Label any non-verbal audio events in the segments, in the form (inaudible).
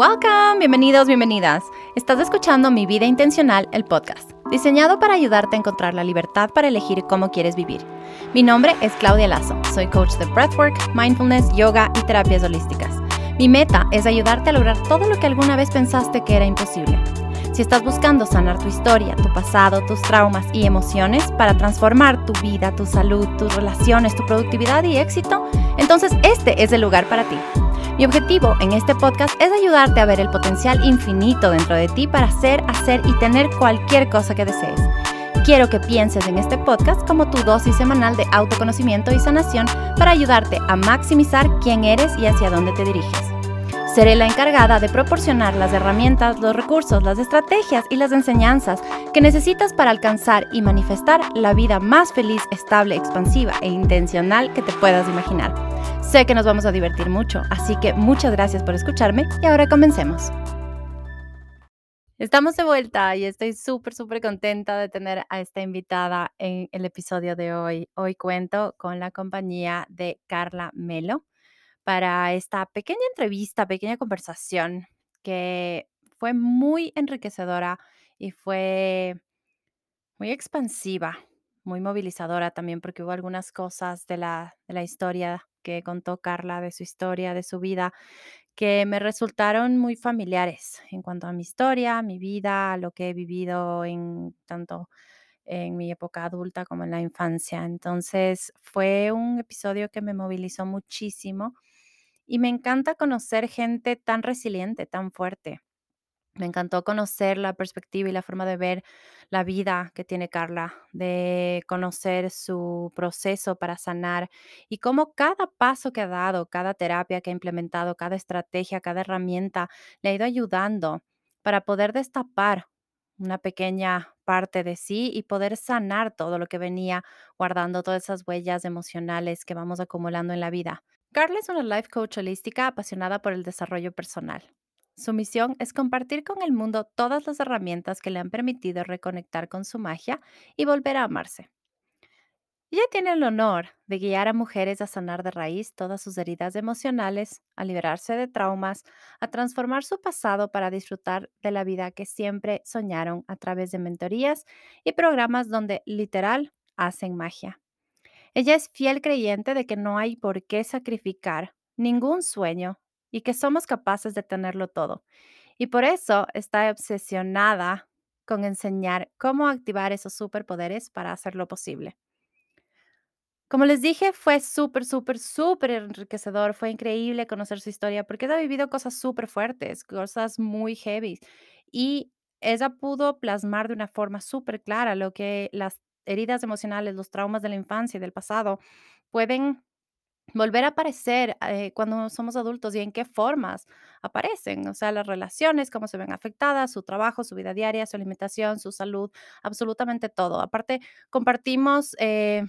Welcome, bienvenidos, bienvenidas. Estás escuchando Mi Vida Intencional, el podcast, diseñado para ayudarte a encontrar la libertad para elegir cómo quieres vivir. Mi nombre es Claudia Lazo, soy coach de breathwork, mindfulness, yoga y terapias holísticas. Mi meta es ayudarte a lograr todo lo que alguna vez pensaste que era imposible. Si estás buscando sanar tu historia, tu pasado, tus traumas y emociones para transformar tu vida, tu salud, tus relaciones, tu productividad y éxito, entonces este es el lugar para ti. Mi objetivo en este podcast es ayudarte a ver el potencial infinito dentro de ti para ser, hacer y tener cualquier cosa que desees. Quiero que pienses en este podcast como tu dosis semanal de autoconocimiento y sanación para ayudarte a maximizar quién eres y hacia dónde te diriges. Seré la encargada de proporcionar las herramientas, los recursos, las estrategias y las enseñanzas que necesitas para alcanzar y manifestar la vida más feliz, estable, expansiva e intencional que te puedas imaginar. Sé que nos vamos a divertir mucho, así que muchas gracias por escucharme y ahora comencemos. Estamos de vuelta y estoy súper, súper contenta de tener a esta invitada en el episodio de hoy. Hoy cuento con la compañía de Carla Melo para esta pequeña entrevista, pequeña conversación que fue muy enriquecedora y fue muy expansiva, muy movilizadora también porque hubo algunas cosas de la, de la historia que contó Carla, de su historia, de su vida, que me resultaron muy familiares en cuanto a mi historia, mi vida, lo que he vivido en tanto en mi época adulta como en la infancia. Entonces fue un episodio que me movilizó muchísimo y me encanta conocer gente tan resiliente, tan fuerte. Me encantó conocer la perspectiva y la forma de ver la vida que tiene Carla, de conocer su proceso para sanar y cómo cada paso que ha dado, cada terapia que ha implementado, cada estrategia, cada herramienta le ha ido ayudando para poder destapar una pequeña parte de sí y poder sanar todo lo que venía guardando, todas esas huellas emocionales que vamos acumulando en la vida. Carla es una life coach holística apasionada por el desarrollo personal. Su misión es compartir con el mundo todas las herramientas que le han permitido reconectar con su magia y volver a amarse. Ella tiene el honor de guiar a mujeres a sanar de raíz todas sus heridas emocionales, a liberarse de traumas, a transformar su pasado para disfrutar de la vida que siempre soñaron a través de mentorías y programas donde literal hacen magia. Ella es fiel creyente de que no hay por qué sacrificar ningún sueño y que somos capaces de tenerlo todo. Y por eso está obsesionada con enseñar cómo activar esos superpoderes para hacerlo posible. Como les dije, fue súper, súper, súper enriquecedor. Fue increíble conocer su historia porque ella ha vivido cosas súper fuertes, cosas muy heavy. Y ella pudo plasmar de una forma súper clara lo que las heridas emocionales, los traumas de la infancia y del pasado pueden volver a aparecer eh, cuando somos adultos y en qué formas aparecen, o sea, las relaciones, cómo se ven afectadas, su trabajo, su vida diaria, su alimentación, su salud, absolutamente todo. Aparte, compartimos... Eh,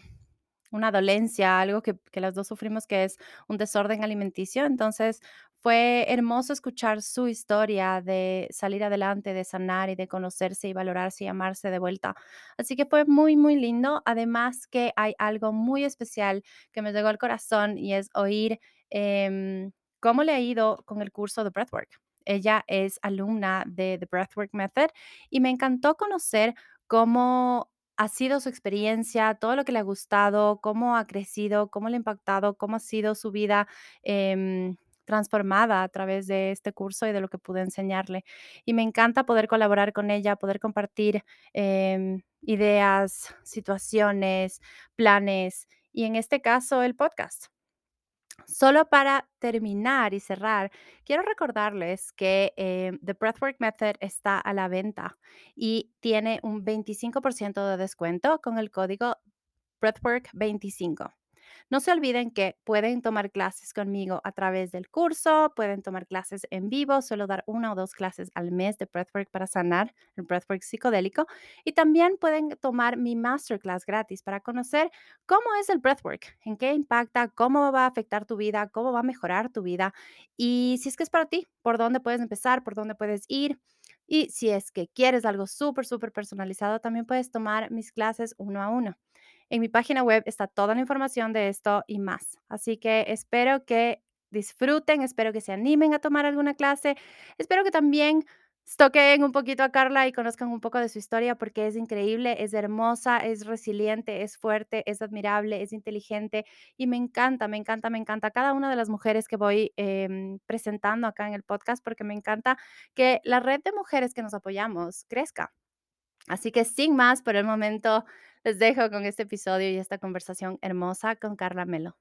una dolencia, algo que, que las dos sufrimos, que es un desorden alimenticio. Entonces, fue hermoso escuchar su historia de salir adelante, de sanar y de conocerse y valorarse y amarse de vuelta. Así que fue muy, muy lindo. Además que hay algo muy especial que me llegó al corazón y es oír em, cómo le ha ido con el curso de Breathwork. Ella es alumna de The Breathwork Method y me encantó conocer cómo ha sido su experiencia, todo lo que le ha gustado, cómo ha crecido, cómo le ha impactado, cómo ha sido su vida. Em, transformada a través de este curso y de lo que pude enseñarle. Y me encanta poder colaborar con ella, poder compartir em, ideas, situaciones, planes y en este caso el podcast. Solo para terminar y cerrar, quiero recordarles que em, The Breathwork Method está a la venta y tiene un 25% de descuento con el código Breathwork25. No se olviden que pueden tomar clases conmigo a través del curso, pueden tomar clases en vivo, suelo dar una o dos clases al mes de breathwork para sanar el breathwork psicodélico y también pueden tomar mi masterclass gratis para conocer cómo es el breathwork, en qué impacta, cómo va a afectar tu vida, cómo va a mejorar tu vida y si es que es para ti, por dónde puedes empezar, por dónde puedes ir. Y si es que quieres algo súper, súper personalizado, también puedes tomar mis clases uno a uno. En mi página web está toda la información de esto y más. Así que espero que disfruten, espero que se animen a tomar alguna clase, espero que también toquen un poquito a Carla y conozcan un poco de su historia porque es increíble, es hermosa, es resiliente, es fuerte, es admirable, es inteligente y me encanta, me encanta, me encanta cada una de las mujeres que voy em, presentando acá en el podcast porque me encanta que la red de mujeres que nos apoyamos crezca. Así que sin más, por el momento les dejo con este episodio y esta conversación hermosa con Carla Melo.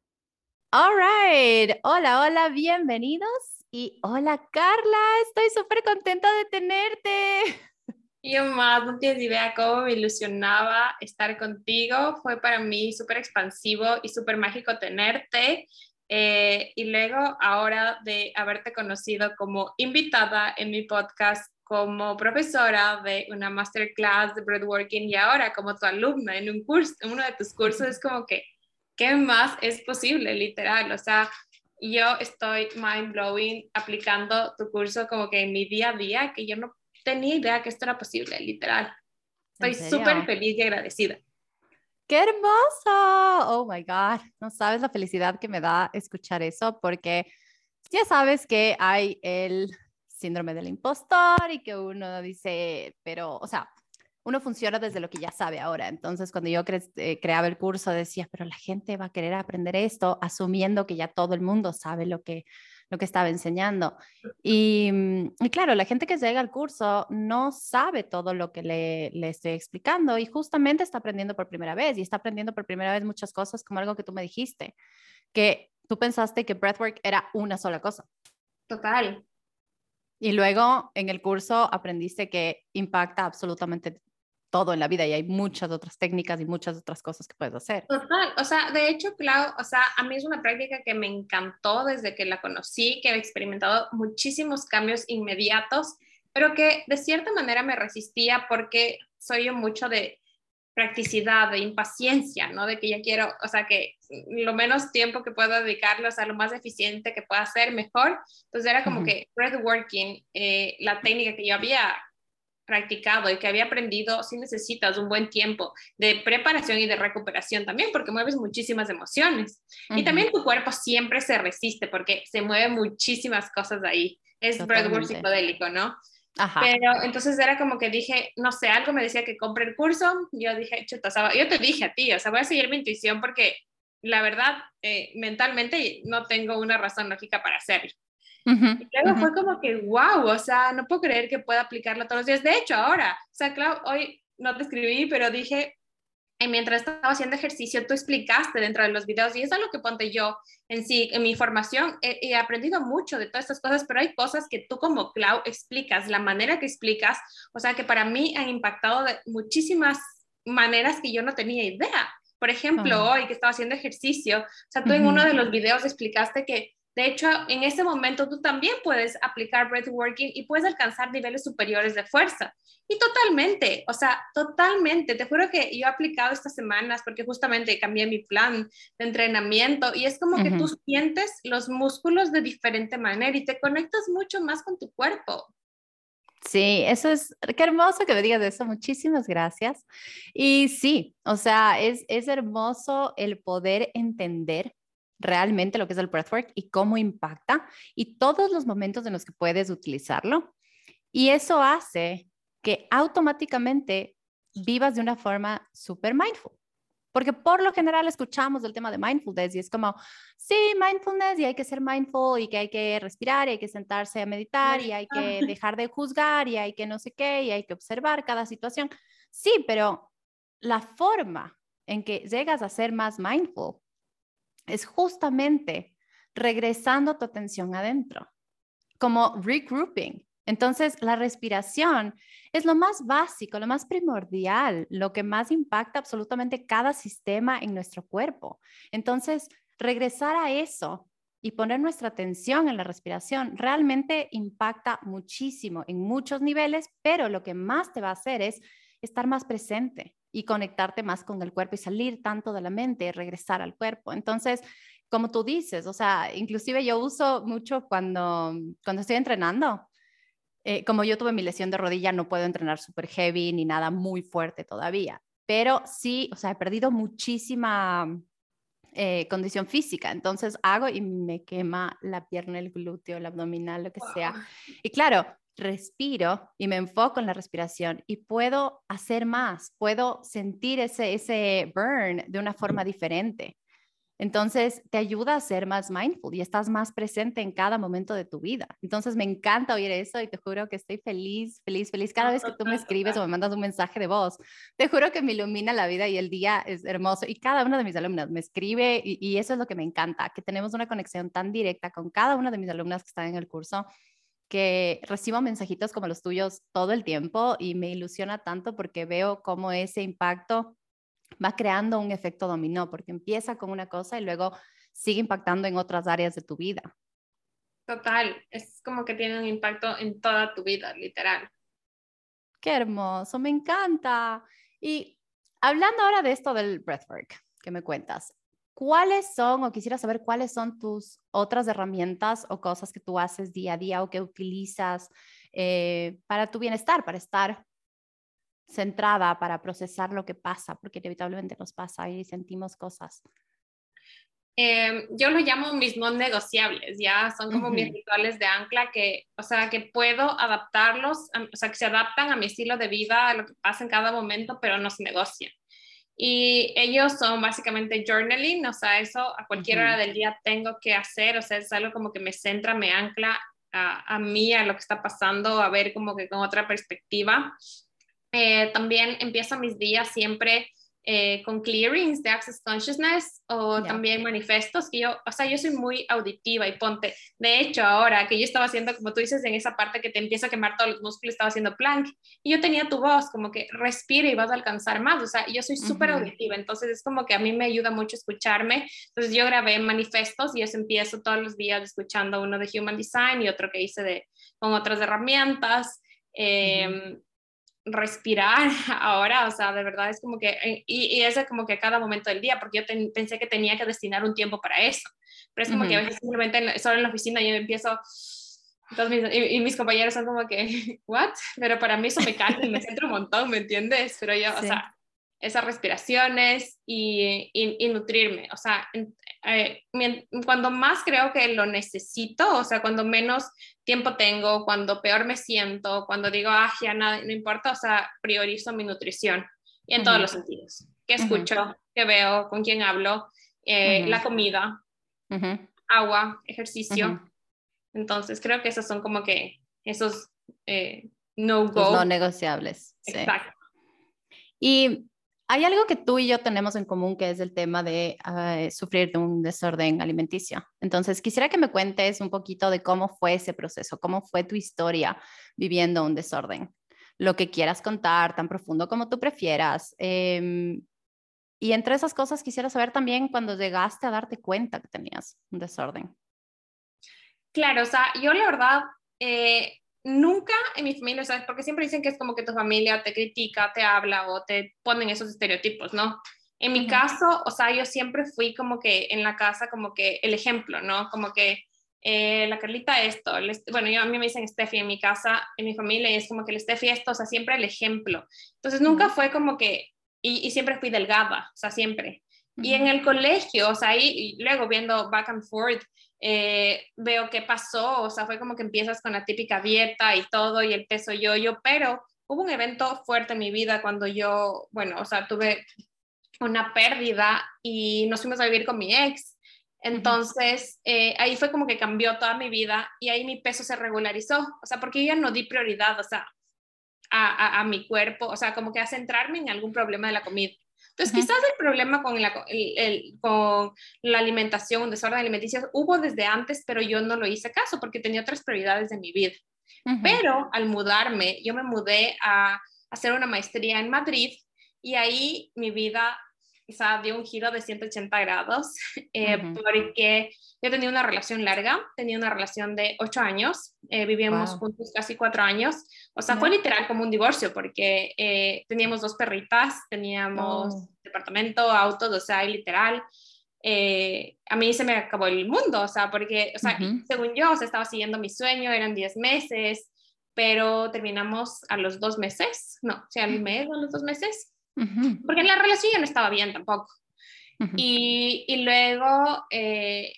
All right. Hola, hola, bienvenidos. Y hola, Carla. Estoy súper contenta de tenerte. (laughs) Yo más, no tienes idea cómo me ilusionaba estar contigo. Fue para mí súper expansivo y súper mágico tenerte. Eh, y luego, ahora de haberte conocido como invitada en mi podcast, como profesora de una masterclass de breadworking y ahora como tu alumna en un curso, en uno de tus cursos, es como que ¿qué más es posible, literal? O sea, yo estoy mind blowing aplicando tu curso como que en mi día a día, que yo no tenía idea que esto era posible, literal. Estoy súper feliz y agradecida. ¡Qué hermoso! Oh my God, no sabes la felicidad que me da escuchar eso, porque ya sabes que hay el síndrome del impostor y que uno dice, pero, o sea, uno funciona desde lo que ya sabe ahora. Entonces, cuando yo eh, creaba el curso, decía, pero la gente va a querer aprender esto, asumiendo que ya todo el mundo sabe lo que, lo que estaba enseñando. Y, mm, y claro, la gente que llega al curso no sabe todo lo que le, le, estoy explicando y justamente está aprendiendo por primera vez y está aprendiendo por primera vez muchas cosas, como algo que tú me dijiste, que tú pensaste que breathwork era una sola cosa. Total. Y luego en el curso aprendiste que impacta absolutamente todo en la vida y hay muchas otras técnicas y muchas otras cosas que puedes hacer. Total, o sea, de hecho, Clau, o sea, a mí es una práctica que me encantó desde que la conocí, que he experimentado muchísimos cambios inmediatos, pero que de cierta manera me resistía porque soy yo mucho de practicidad, de impaciencia, ¿no? De que ya quiero, o sea, que lo menos tiempo que pueda dedicarlo, o sea, lo más eficiente que pueda hacer, mejor. Entonces era como que breathworking, eh, la técnica que yo había practicado y que había aprendido, si necesitas un buen tiempo de preparación y de recuperación también, porque mueves muchísimas emociones. Y también tu cuerpo siempre se resiste porque se mueven muchísimas cosas ahí. Es breathwork psicodélico, ¿no? Ajá. Pero entonces era como que dije, no sé, algo me decía que compre el curso. Yo dije, chuta, yo te dije a ti, o sea, voy a seguir mi intuición porque la verdad, eh, mentalmente no tengo una razón lógica para hacerlo y luego fue como que, wow, o sea, no puedo creer que pueda aplicarlo todos los días. De hecho, ahora, o sea, claro, hoy no te escribí, pero dije, eh, mientras estaba haciendo ejercicio, tú explicaste dentro de los videos y es algo que ponte yo en sí, en mi formación, he, aprendido mucho de todas estas cosas, pero hay cosas que tú como Clau explicas, la manera que explicas, o sea, que para mí han impactado de muchísimas maneras que yo no tenía idea. Por ejemplo, hoy que estaba haciendo ejercicio, o sea, tú en uno de los videos explicaste que de hecho, en ese momento tú también puedes aplicar breathworking y puedes alcanzar niveles superiores de fuerza. Y totalmente, o sea, totalmente. Te juro que yo he aplicado estas semanas porque justamente cambié mi plan de entrenamiento y es como que tú sientes los músculos de diferente manera y te conectas mucho más con tu cuerpo. Sí, eso es, qué hermoso que me digas eso, muchísimas gracias. Y sí, o sea, es, es hermoso el poder entender realmente lo que es el breathwork y cómo impacta y todos los momentos en los que puedes utilizarlo. Y eso hace que automáticamente vivas de una forma súper mindful. Porque por lo general escuchamos el tema de mindfulness y es como, sí, mindfulness y hay que ser mindful y que hay que respirar y hay que sentarse a meditar y hay que dejar de juzgar y hay que no sé qué y hay que observar cada situación. Sí, pero la forma en que llegas a ser más mindful es justamente regresando tu atención adentro, como regrouping. Entonces, la respiración es lo más básico, lo más primordial, lo que más impacta absolutamente cada sistema en nuestro cuerpo. Entonces, regresar a eso y poner nuestra atención en la respiración realmente impacta muchísimo en muchos niveles, pero lo que más te va a hacer es estar más presente, y conectarte más con el cuerpo y salir tanto de la mente y regresar al cuerpo. Entonces, como tú dices, o sea, inclusive yo uso mucho cuando, cuando estoy entrenando. Eh, como yo tuve mi lesión de rodilla, no puedo entrenar súper heavy ni nada muy fuerte todavía, pero sí, o sea, he perdido muchísima eh, condición física. Entonces hago y me quema la pierna, el glúteo, el abdominal, lo que sea. Y claro, respiro y me enfoco en la respiración y puedo hacer más, puedo sentir ese, ese burn de una forma diferente. Entonces, te ayuda a ser más mindful y estás más presente en cada momento de tu vida. Entonces, me encanta oír eso y te juro que estoy feliz, feliz, feliz cada vez que tú me escribes o me mandas un mensaje de voz. Te juro que me ilumina la vida y el día es hermoso. Y cada una de mis alumnas me escribe y, eso es lo que me encanta, que tenemos una conexión tan directa con cada una de mis alumnas que están en el curso que recibo mensajitos como los tuyos todo el tiempo y me ilusiona tanto porque veo cómo ese impacto va creando un efecto dominó, porque empieza con una cosa y luego sigue impactando en otras áreas de tu vida. Total, es como que tiene un impacto en toda tu vida, literal. Qué hermoso, me encanta. Y hablando ahora de esto del breathwork que me cuentas, ¿cuáles son, o quisiera saber cuáles son tus otras herramientas o cosas que tú haces día a día o que utilizas eh, para tu bienestar, para estar centrada para procesar lo que pasa, porque inevitablemente nos pasa y sentimos cosas. Em, yo lo llamo mis no negociables, ya son como mis rituales de ancla que, o sea, que puedo adaptarlos, o sea, que se adaptan a mi estilo de vida, a lo que pasa en cada momento, pero no se negocian. Y ellos son básicamente journaling, o sea, eso a cualquier hora del día tengo que hacer, o sea, es algo como que me centra, me ancla a, a mí, a lo que está pasando, a ver como que con otra perspectiva. Eh, también empiezo mis días siempre eh, con clearings de Access Consciousness o también manifestos, que yo, o sea, yo soy muy auditiva y ponte, de hecho ahora que yo estaba haciendo, como tú dices, en esa parte que te empieza a quemar todos los músculos, estaba haciendo plank y yo tenía tu voz, como que respira y vas a alcanzar más, o sea, yo soy súper auditiva, entonces es como que a mí me ayuda mucho escucharme, entonces yo grabé manifestos y eso empiezo todos los días escuchando uno de Human Design y otro que hice de, con otras herramientas. Eh, respirar (laughs) ahora, o sea, de verdad es como que, eh, y, y es como que cada momento del día, porque yo pensé que tenía que destinar un tiempo para eso, pero es como que a veces simplemente solo en la oficina yo empiezo, y, mis compañeros son como que, (laughs) ¿what? Pero para mí eso me calma y me centro un montón, ¿me entiendes? Pero yo, o sea, esas respiraciones y, y, nutrirme. O sea, eh, cuando más creo que lo necesito, o sea, cuando menos tiempo tengo, cuando peor me siento, cuando digo, ah, ya nada, no importa, o sea, priorizo mi nutrición y en todos los sentidos. ¿Qué escucho? ¿Qué veo? ¿Con quién hablo? Eh, la comida, agua, ejercicio. Entonces, creo que esos son como que esos eh, no-go. No negociables. Exacto. Y hay algo que tú y yo tenemos en común que es el tema de ah, sufrir de un desorden alimenticio. Entonces, quisiera que me cuentes un poquito de cómo fue ese proceso, cómo fue tu historia viviendo un desorden. Lo que quieras contar, tan profundo como tú prefieras. Em, y entre esas cosas quisiera saber también cuando llegaste a darte cuenta que tenías un desorden. Claro, o sea, yo la verdad, eh, nunca en mi familia, ¿sabes? Porque siempre dicen que es como que tu familia te critica, te habla o te ponen esos estereotipos, ¿no? En mi caso, o sea, yo siempre fui como que en la casa como que el ejemplo, ¿no? Como que eh, la Carlita esto, bueno, yo, a mí me dicen Steffi en mi casa, en mi familia, y es como que el Steffi esto, o sea, siempre el ejemplo. Entonces nunca fue como que, y, y, siempre fui delgada, o sea, siempre. Y en el colegio, o sea, ahí, y luego viendo back and forth, eh, veo qué pasó, o sea, fue como que empiezas con la típica dieta y todo y el peso yo-yo, pero hubo un evento fuerte en mi vida cuando yo, bueno, o sea, tuve una pérdida y nos fuimos a vivir con mi ex. Entonces, eh, ahí fue como que cambió toda mi vida y ahí mi peso se regularizó, o sea, porque yo ya no di prioridad, o sea, a, a mi cuerpo, o sea, como que a centrarme en algún problema de la comida. Entonces, quizás el problema con la, el, con la alimentación, un desorden alimenticio, hubo desde antes, pero yo no lo hice caso porque tenía otras prioridades de mi vida. Pero al mudarme, yo me mudé a hacer una maestría en Madrid y ahí mi vida quizá dio un giro de 180 grados (laughs) eh, porque yo tenía una relación larga, tenía una relación de ocho años, eh, vivíamos juntos casi cuatro años, o sea, fue literal como un divorcio porque eh, teníamos dos perritas, teníamos oh. departamento, autos, o sea, literal. Eh, a mí se me acabó el mundo, o sea, porque, o sea, según yo, o sea, estaba siguiendo mi sueño, eran 10 meses, pero terminamos a los dos meses, no, o sea, al mes o a los dos meses, porque la relación ya no estaba bien tampoco. y, y, luego eh,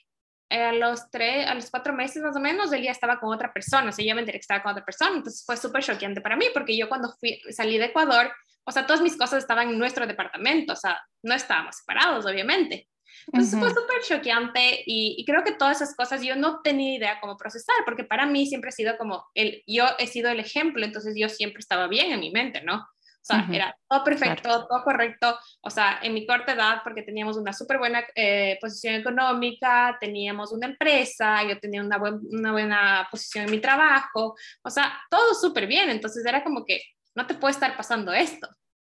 a los tres, a los cuatro meses más o menos, él ya estaba con otra persona, o sea, yo me enteré que estaba con otra persona, entonces fue súper choqueante para mí, porque yo cuando fui, salí de Ecuador, o sea, todas mis cosas estaban en nuestro departamento, o sea, no estábamos separados, obviamente. Entonces fue súper choqueante y, y, creo que todas esas cosas yo no tenía idea cómo procesar, porque para mí siempre ha sido como, el, yo he sido el ejemplo, entonces yo siempre estaba bien en mi mente, ¿no? O sea, era todo perfecto, todo correcto. O sea, en mi corta edad, porque teníamos una súper buena eh, posición económica, teníamos una empresa, yo tenía una, una buena posición en mi trabajo. O sea, todo súper bien. Entonces era como que no te puede estar pasando esto.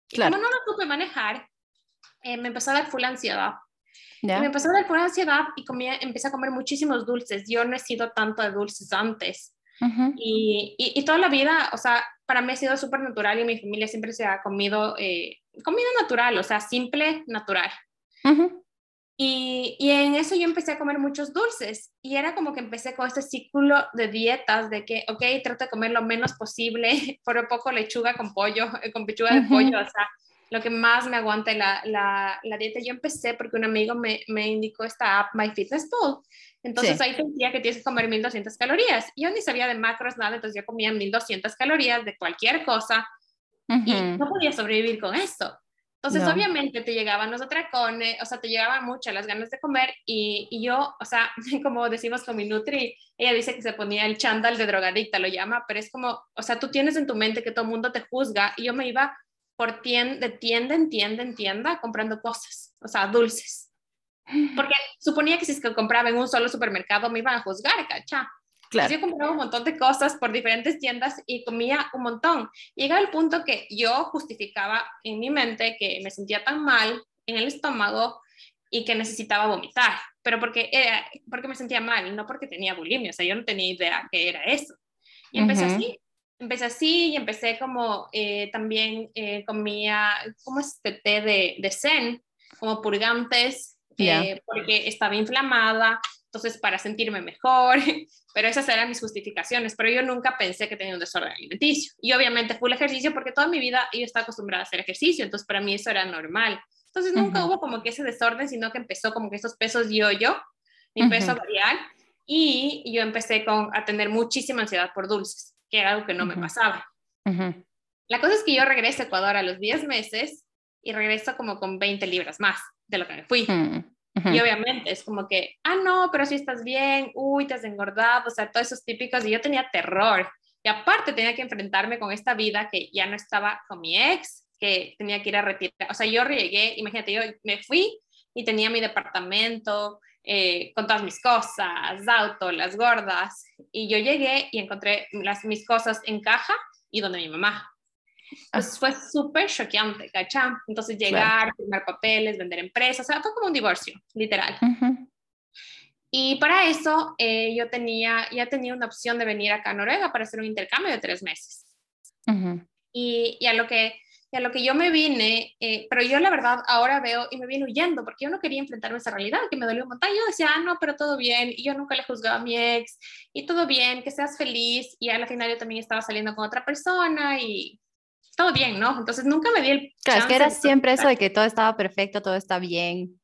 Claro. Y como no lo supe manejar, eh, me empezó a dar full ansiedad. Y me empezó a dar full ansiedad y comía, empecé a comer muchísimos dulces. Yo no he sido tanto de dulces antes. y, y, y, toda la vida, o sea, para mí ha sido súper natural y mi familia siempre se ha comido eh, comida natural, o sea, simple, natural. y, y, en eso yo empecé a comer muchos dulces y era como que empecé con este ciclo de dietas de que, ok, trato de comer lo menos posible, (laughs) por poco lechuga con pollo, eh, con pechuga de pollo, o sea, lo que más me aguante la, la, la, dieta. Yo empecé porque un amigo me, me indicó esta app, MyFitnessPal. Entonces ahí decía que tienes que comer 1200 calorías. Yo ni sabía de macros nada, entonces yo comía 1200 calorías de cualquier cosa y no podía sobrevivir con eso. Entonces, obviamente te llegaban los atracones, o sea, te llegaban muchas las ganas de comer y, y, yo, o sea, (laughs) como decimos con mi Nutri, ella dice que se ponía el chándal de drogadicta, lo llama, pero es como, o sea, tú tienes en tu mente que todo el mundo te juzga y yo me iba por tienda, de tienda en tienda en tienda comprando cosas, o sea, dulces. Porque suponía que si es que compraba en un solo supermercado me iban a juzgar, ¿cacha? Claro. yo compraba un montón de cosas por diferentes tiendas y comía un montón. Llegaba el punto que yo justificaba en mi mente que me sentía tan mal en el estómago y que necesitaba vomitar, pero porque, era, porque me sentía mal, no porque tenía bulimia, o sea, yo no tenía idea que era eso. Y empecé así, empecé así y empecé como eh, también eh, comía, como este té de, de zen, como purgantes, eh, porque estaba inflamada, entonces para sentirme mejor, (laughs) pero esas eran mis justificaciones, pero yo nunca pensé que tenía un desorden alimenticio. Y obviamente fue el ejercicio porque toda mi vida yo estaba acostumbrada a hacer ejercicio, entonces para mí eso era normal. Entonces nunca hubo como que ese desorden, sino que empezó como que esos pesos yo-yo, mi peso variar, y yo empecé con, a tener muchísima ansiedad por dulces, que era algo que no me pasaba. La cosa es que yo regreso a Ecuador a los 10 meses y regreso como con 20 libras más de lo que me fui. Y obviamente es como que, ah, no, pero si estás bien, uy, te has engordado, o sea, todos esos típicos, y yo tenía terror. Y aparte tenía que enfrentarme con esta vida que ya no estaba con mi ex, que tenía que ir a retirar. O sea, yo llegué, imagínate, yo me fui y tenía mi departamento eh, con todas mis cosas, auto, las gordas, y yo llegué y encontré las, mis cosas en caja y donde mi mamá. Pues fue súper choqueante, ¿cachá? Entonces llegar, firmar papeles, vender empresas, o sea, fue como un divorcio, literal. Y para eso eh, yo tenía, ya tenía una opción de venir acá a Noruega para hacer un intercambio de tres meses. y, y, a lo que, a lo que yo me vine, eh, pero yo la verdad ahora veo y me vine huyendo porque yo no quería enfrentarme a esa realidad que me dolió un montón. Yo decía, ah, no, pero todo bien. Y yo nunca le juzgaba a mi ex y todo bien, que seas feliz. Y al final yo también estaba saliendo con otra persona y todo bien, ¿no? Entonces nunca me di el... Claro, es que era siempre eso de que todo estaba perfecto, todo está bien.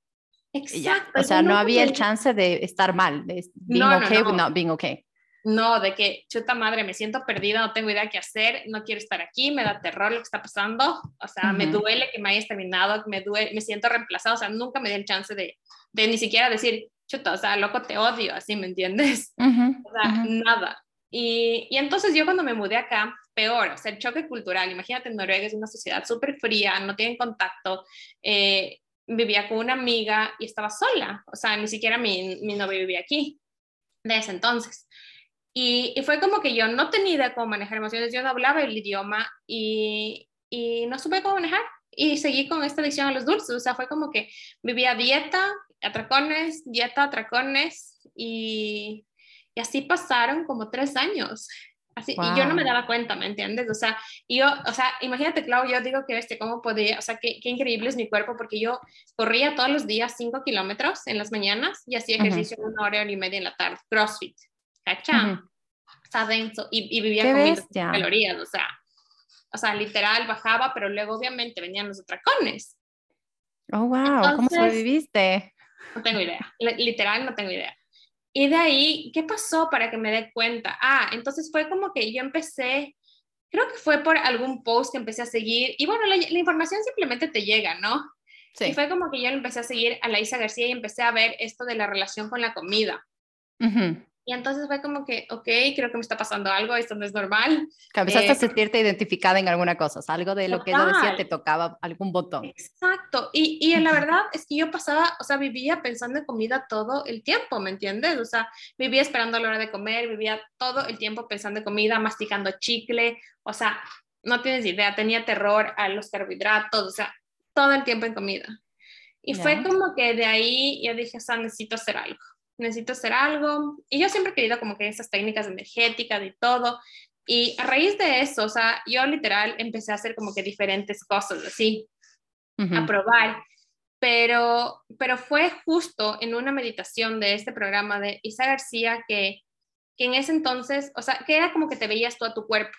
Exacto. O sea, no había el chance de estar mal, de being no, okay no, no. with not being okay. No, de que, chuta madre, me siento perdida, no tengo idea qué hacer, no quiero estar aquí, me da terror lo que está pasando, o sea, me duele que me hayas terminado, me duele, me siento reemplazado, o sea, nunca me di el chance de, de ni siquiera decir, chuta, o sea, loco, te odio, así, ¿me entiendes? o sea, nada. Y, y, entonces yo cuando me mudé acá, peor, o sea, el choque cultural, imagínate, Noruega es una sociedad súper fría, no tienen contacto, eh, vivía con una amiga y estaba sola, o sea, ni siquiera mi, mi novio vivía aquí de ese entonces. Y, y, fue como que yo no tenía idea cómo manejar emociones, yo no hablaba el idioma y, y no supe cómo manejar y seguí con esta adicción a los dulces, o sea, fue como que vivía dieta, atracones, dieta, atracones y, y así pasaron como tres años. Así, Y yo no me daba cuenta, ¿me entiendes? O sea, yo, o sea, imagínate, Clau, yo digo que, este, ¿cómo podía? O sea, qué, qué, increíble es mi cuerpo, porque yo corría todos los días cinco kilómetros en las mañanas y hacía ejercicio una hora, y media en la tarde, CrossFit, ¿cachá? O sea, denso, y, y vivía con calorías, o sea, o sea, literal bajaba, pero luego obviamente venían los atracones. Oh, wow, ¿cómo sobreviviste? No tengo idea, literal no tengo idea. Y de ahí, ¿qué pasó para que me dé cuenta? Ah, entonces fue como que yo empecé, creo que fue por algún post que empecé a seguir, y bueno, la, información simplemente te llega, ¿no? Sí. Y fue como que yo empecé a seguir a Laisa García y empecé a ver esto de la relación con la comida. Y entonces fue como que, ok, creo que me está pasando algo, esto no es normal. Que empezaste a eh, sentirte identificada en alguna cosa, o algo de lo que yo decía te tocaba algún botón. Exacto, y, y la verdad es que yo pasaba, o sea, vivía pensando en comida todo el tiempo, ¿me entiendes? O sea, vivía esperando a la hora de comer, vivía todo el tiempo pensando en comida, masticando chicle, o sea, no tienes idea, tenía terror a los carbohidratos, o sea, todo el tiempo en comida. Y fue como que de ahí yo dije, o sea, necesito hacer algo necesito hacer algo. Y yo siempre he querido como que esas técnicas energéticas y todo. Y a raíz de eso, o sea, yo literal empecé a hacer como que diferentes cosas así, a probar. Pero, pero fue justo en una meditación de este programa de Isa García que, que en ese entonces, o sea, que era como que te veías tú a tu cuerpo.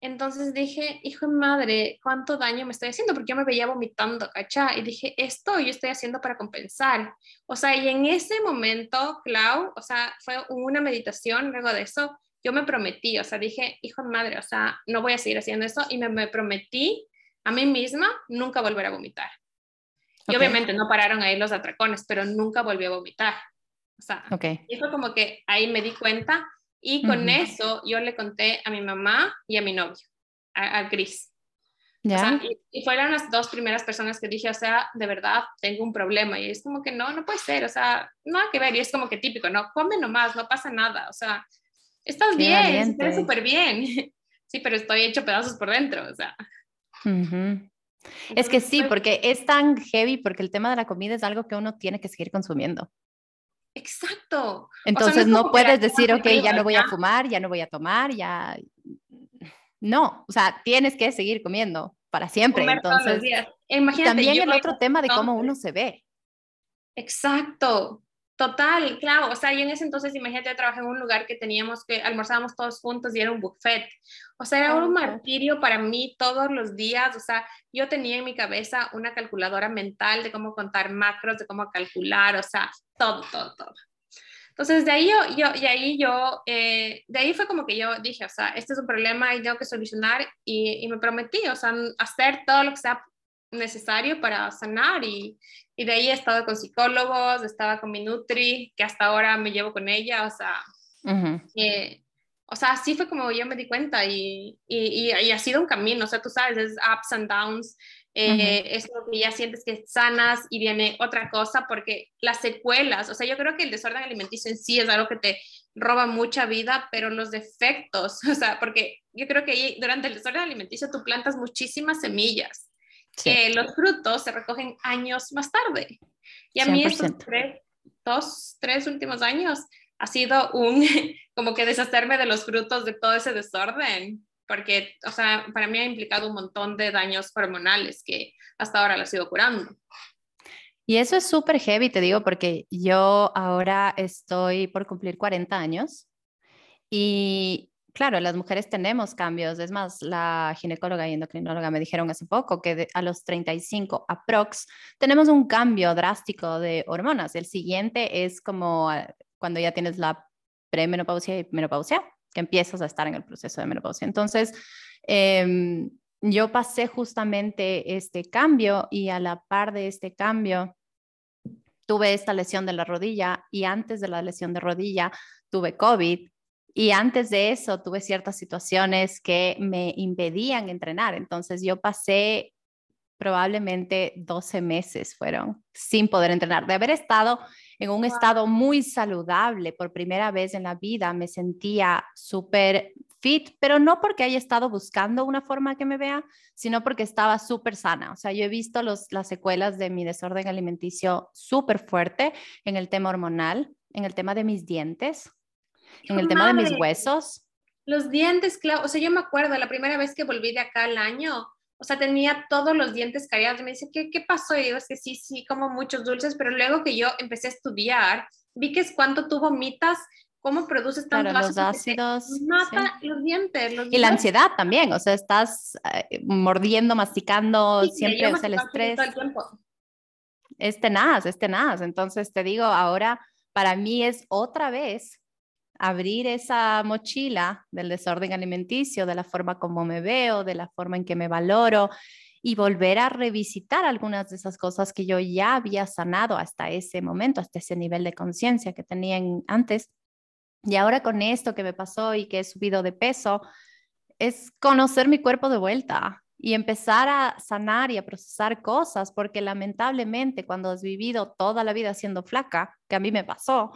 Entonces dije, hijo de madre, ¿cuánto daño me estoy haciendo? Porque yo me veía vomitando, ¿cachá? Y dije, esto yo estoy haciendo para compensar. O sea, y en ese momento, Clau, o sea, fue una meditación, luego de eso, yo me prometí, o sea, dije, hijo de madre, o sea, no voy a seguir haciendo eso y me, prometí a mí misma nunca volver a vomitar. Y obviamente no pararon ahí los atracones, pero nunca volví a vomitar. O sea, okay. y fue como que ahí me di cuenta y con eso yo le conté a mi mamá y a mi novio, a, Chris. ¿Ya? y, fueron las dos primeras personas que dije, o sea, de verdad, tengo un problema. Y es como que no, no puede ser, o sea, no hay que ver. Y es como que típico, no, come nomás, no pasa nada. O sea, estás bien, estás súper bien. sí, pero estoy hecho pedazos por dentro, o sea. Es que sí, porque es tan heavy, porque el tema de la comida es algo que uno tiene que seguir consumiendo. Exacto. Entonces no, puedes decir, ok, ya no voy a fumar, ya no voy a tomar, ya... No, o sea, tienes que seguir comiendo para siempre. Entonces, también el otro tema de cómo uno se ve. Exacto. Total, claro, o sea, yo en ese entonces, imagínate, yo trabajé en un lugar que teníamos que almorzábamos todos juntos y era un buffet. O sea, era un martirio para mí todos los días. O sea, yo tenía en mi cabeza una calculadora mental de cómo contar macros, de cómo calcular, o sea, todo, todo, todo. Entonces, de ahí yo, yo, y ahí yo, eh, de ahí fue como que yo dije, o sea, este es un problema y tengo que solucionar y, y me prometí, o sea, hacer todo lo que sea necesario para sanar y, y de ahí he estado con psicólogos, estaba con mi Nutri, que hasta ahora me llevo con ella, o sea, eh, o sea, así fue como yo me di cuenta y, y, y, ha sido un camino, o sea, tú sabes, es ups and downs, eh, es lo que ya sientes que sanas y viene otra cosa, porque las secuelas, o sea, yo creo que el desorden alimenticio en sí es algo que te roba mucha vida, pero los defectos, (laughs) o sea, porque yo creo que durante el desorden alimenticio tú plantas muchísimas semillas que los frutos se recogen años más tarde. Y a mí estos tres, dos, tres últimos años ha sido un, (laughs) como que deshacerme de los frutos de todo ese desorden, porque, o sea, para mí ha implicado un montón de daños hormonales que hasta ahora lo sigo curando. Y eso es súper heavy, te digo, porque yo ahora estoy por cumplir 40 años y claro, las mujeres tenemos cambios. Es más, la ginecóloga y endocrinóloga me dijeron hace poco que a los 35 aprox tenemos un cambio drástico de hormonas. El siguiente es como ah, cuando ya tienes la premenopausia y menopausia, que empiezas a estar en el proceso de menopausia. Entonces, em, yo pasé justamente este cambio y a la par de este cambio tuve esta lesión de la rodilla y antes de la lesión de rodilla tuve COVID y antes de eso tuve ciertas situaciones que me impedían entrenar. Entonces yo pasé probablemente 12 meses fueron sin poder entrenar. De haber estado en un estado muy saludable por primera vez en la vida, me sentía súper fit, pero no porque haya estado buscando una forma que me vea, sino porque estaba súper sana. O sea, yo he visto los, las secuelas de mi desorden alimenticio súper fuerte en el tema hormonal, en el tema de mis dientes en el tema de mis huesos. Los dientes, claro, o sea, yo me acuerdo la primera vez que volví de acá al año, o sea, tenía todos los dientes callados. Me dice, ¿qué, qué pasó? Y digo, es que sí, sí, como muchos dulces, pero luego que yo empecé a estudiar, vi que es cuando tú vomitas, cómo produces tanto claro, los ácidos. Mata los dientes. y la ansiedad también, o sea, estás eh, mordiendo, masticando, siempre, sea, el estrés. Es tenaz, es tenaz. Entonces te digo, ahora para mí es otra vez abrir esa mochila del desorden alimenticio, de la forma como me veo, de la forma en que me valoro y volver a revisitar algunas de esas cosas que yo ya había sanado hasta ese momento, hasta ese nivel de conciencia que tenía antes. Y ahora con esto que me pasó y que he subido de peso, es conocer mi cuerpo de vuelta y empezar a sanar y a procesar cosas, porque lamentablemente cuando has vivido toda la vida siendo flaca, que a mí me pasó,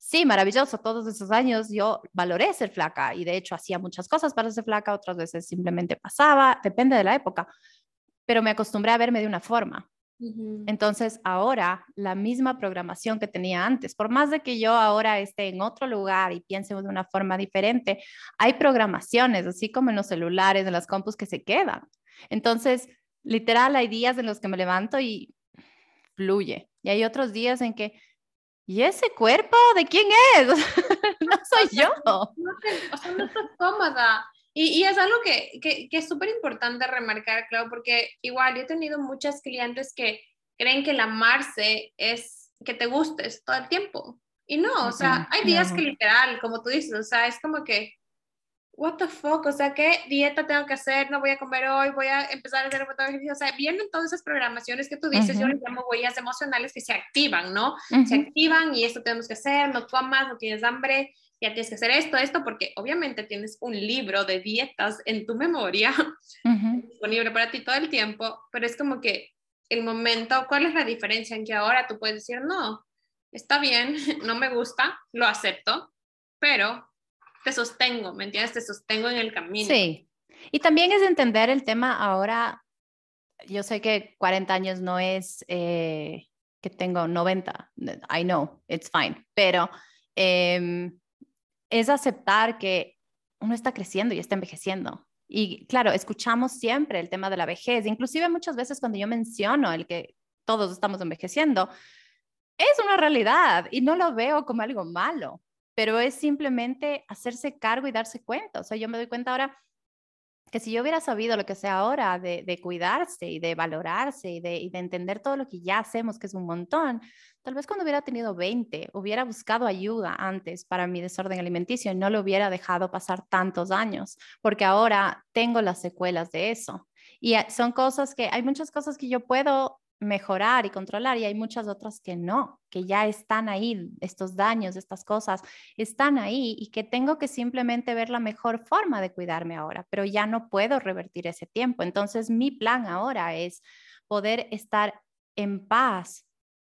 sí, maravilloso, todos esos años yo valoré ser flaca y de hecho hacía muchas cosas para ser flaca, otras veces simplemente pasaba, depende de la época, pero me acostumbré a verme de una forma. Entonces, ahora la misma programación que tenía antes, por más de que yo ahora esté en otro lugar y piense de una forma diferente, hay programaciones, así como en los celulares, en las compus que se quedan. Entonces, literal, hay días en los que me levanto y fluye. Y hay otros días en que, ¿y ese cuerpo de quién es? (laughs) no soy yo. No, o sea, no estás cómoda. Y, es algo que, que, es súper importante remarcar, claro, porque igual yo he tenido muchas clientes que creen que el amarse es que te gustes todo el tiempo. Y no, o sea, hay días que literal, como tú dices, o sea, es como que, what the fuck, o sea, ¿qué dieta tengo que hacer? No voy a comer hoy, voy a empezar a hacer un ejercicio. O sea, vienen todas esas programaciones que tú dices, yo les llamo huellas emocionales que se activan, ¿no? Se activan y esto tenemos que hacer, no comas, no tienes hambre, ya tienes que hacer esto, esto, porque obviamente tienes un libro de dietas en tu memoria (laughs) disponible para ti todo el tiempo, pero es como que el momento, ¿cuál es la diferencia en que ahora tú puedes decir, no, está bien, (laughs) no me gusta, lo acepto, pero te sostengo, ¿me entiendes? Te sostengo en el camino. Sí. Y también es entender el tema ahora, yo sé que 40 años no es eh, que tengo 90, I know, it's fine, pero... Eh, es aceptar que uno está creciendo y está envejeciendo. Y claro, escuchamos siempre el tema de la vejez, inclusive muchas veces cuando yo menciono el que todos estamos envejeciendo, es una realidad y no lo veo como algo malo, pero es simplemente hacerse cargo y darse cuenta. O sea, yo me doy cuenta ahora que si yo hubiera sabido lo que sé ahora de, cuidarse y de valorarse y de, y de, entender todo lo que ya hacemos, que es un montón, tal vez cuando hubiera tenido 20, hubiera buscado ayuda antes para mi desorden alimenticio y no lo hubiera dejado pasar tantos años, porque ahora tengo las secuelas de eso. Y son cosas que, hay muchas cosas que yo puedo mejorar y controlar y hay muchas otras que no, que ya están ahí, estos daños, estas cosas están ahí y que tengo que simplemente ver la mejor forma de cuidarme ahora, pero ya no puedo revertir ese tiempo. Entonces mi plan ahora es poder estar en paz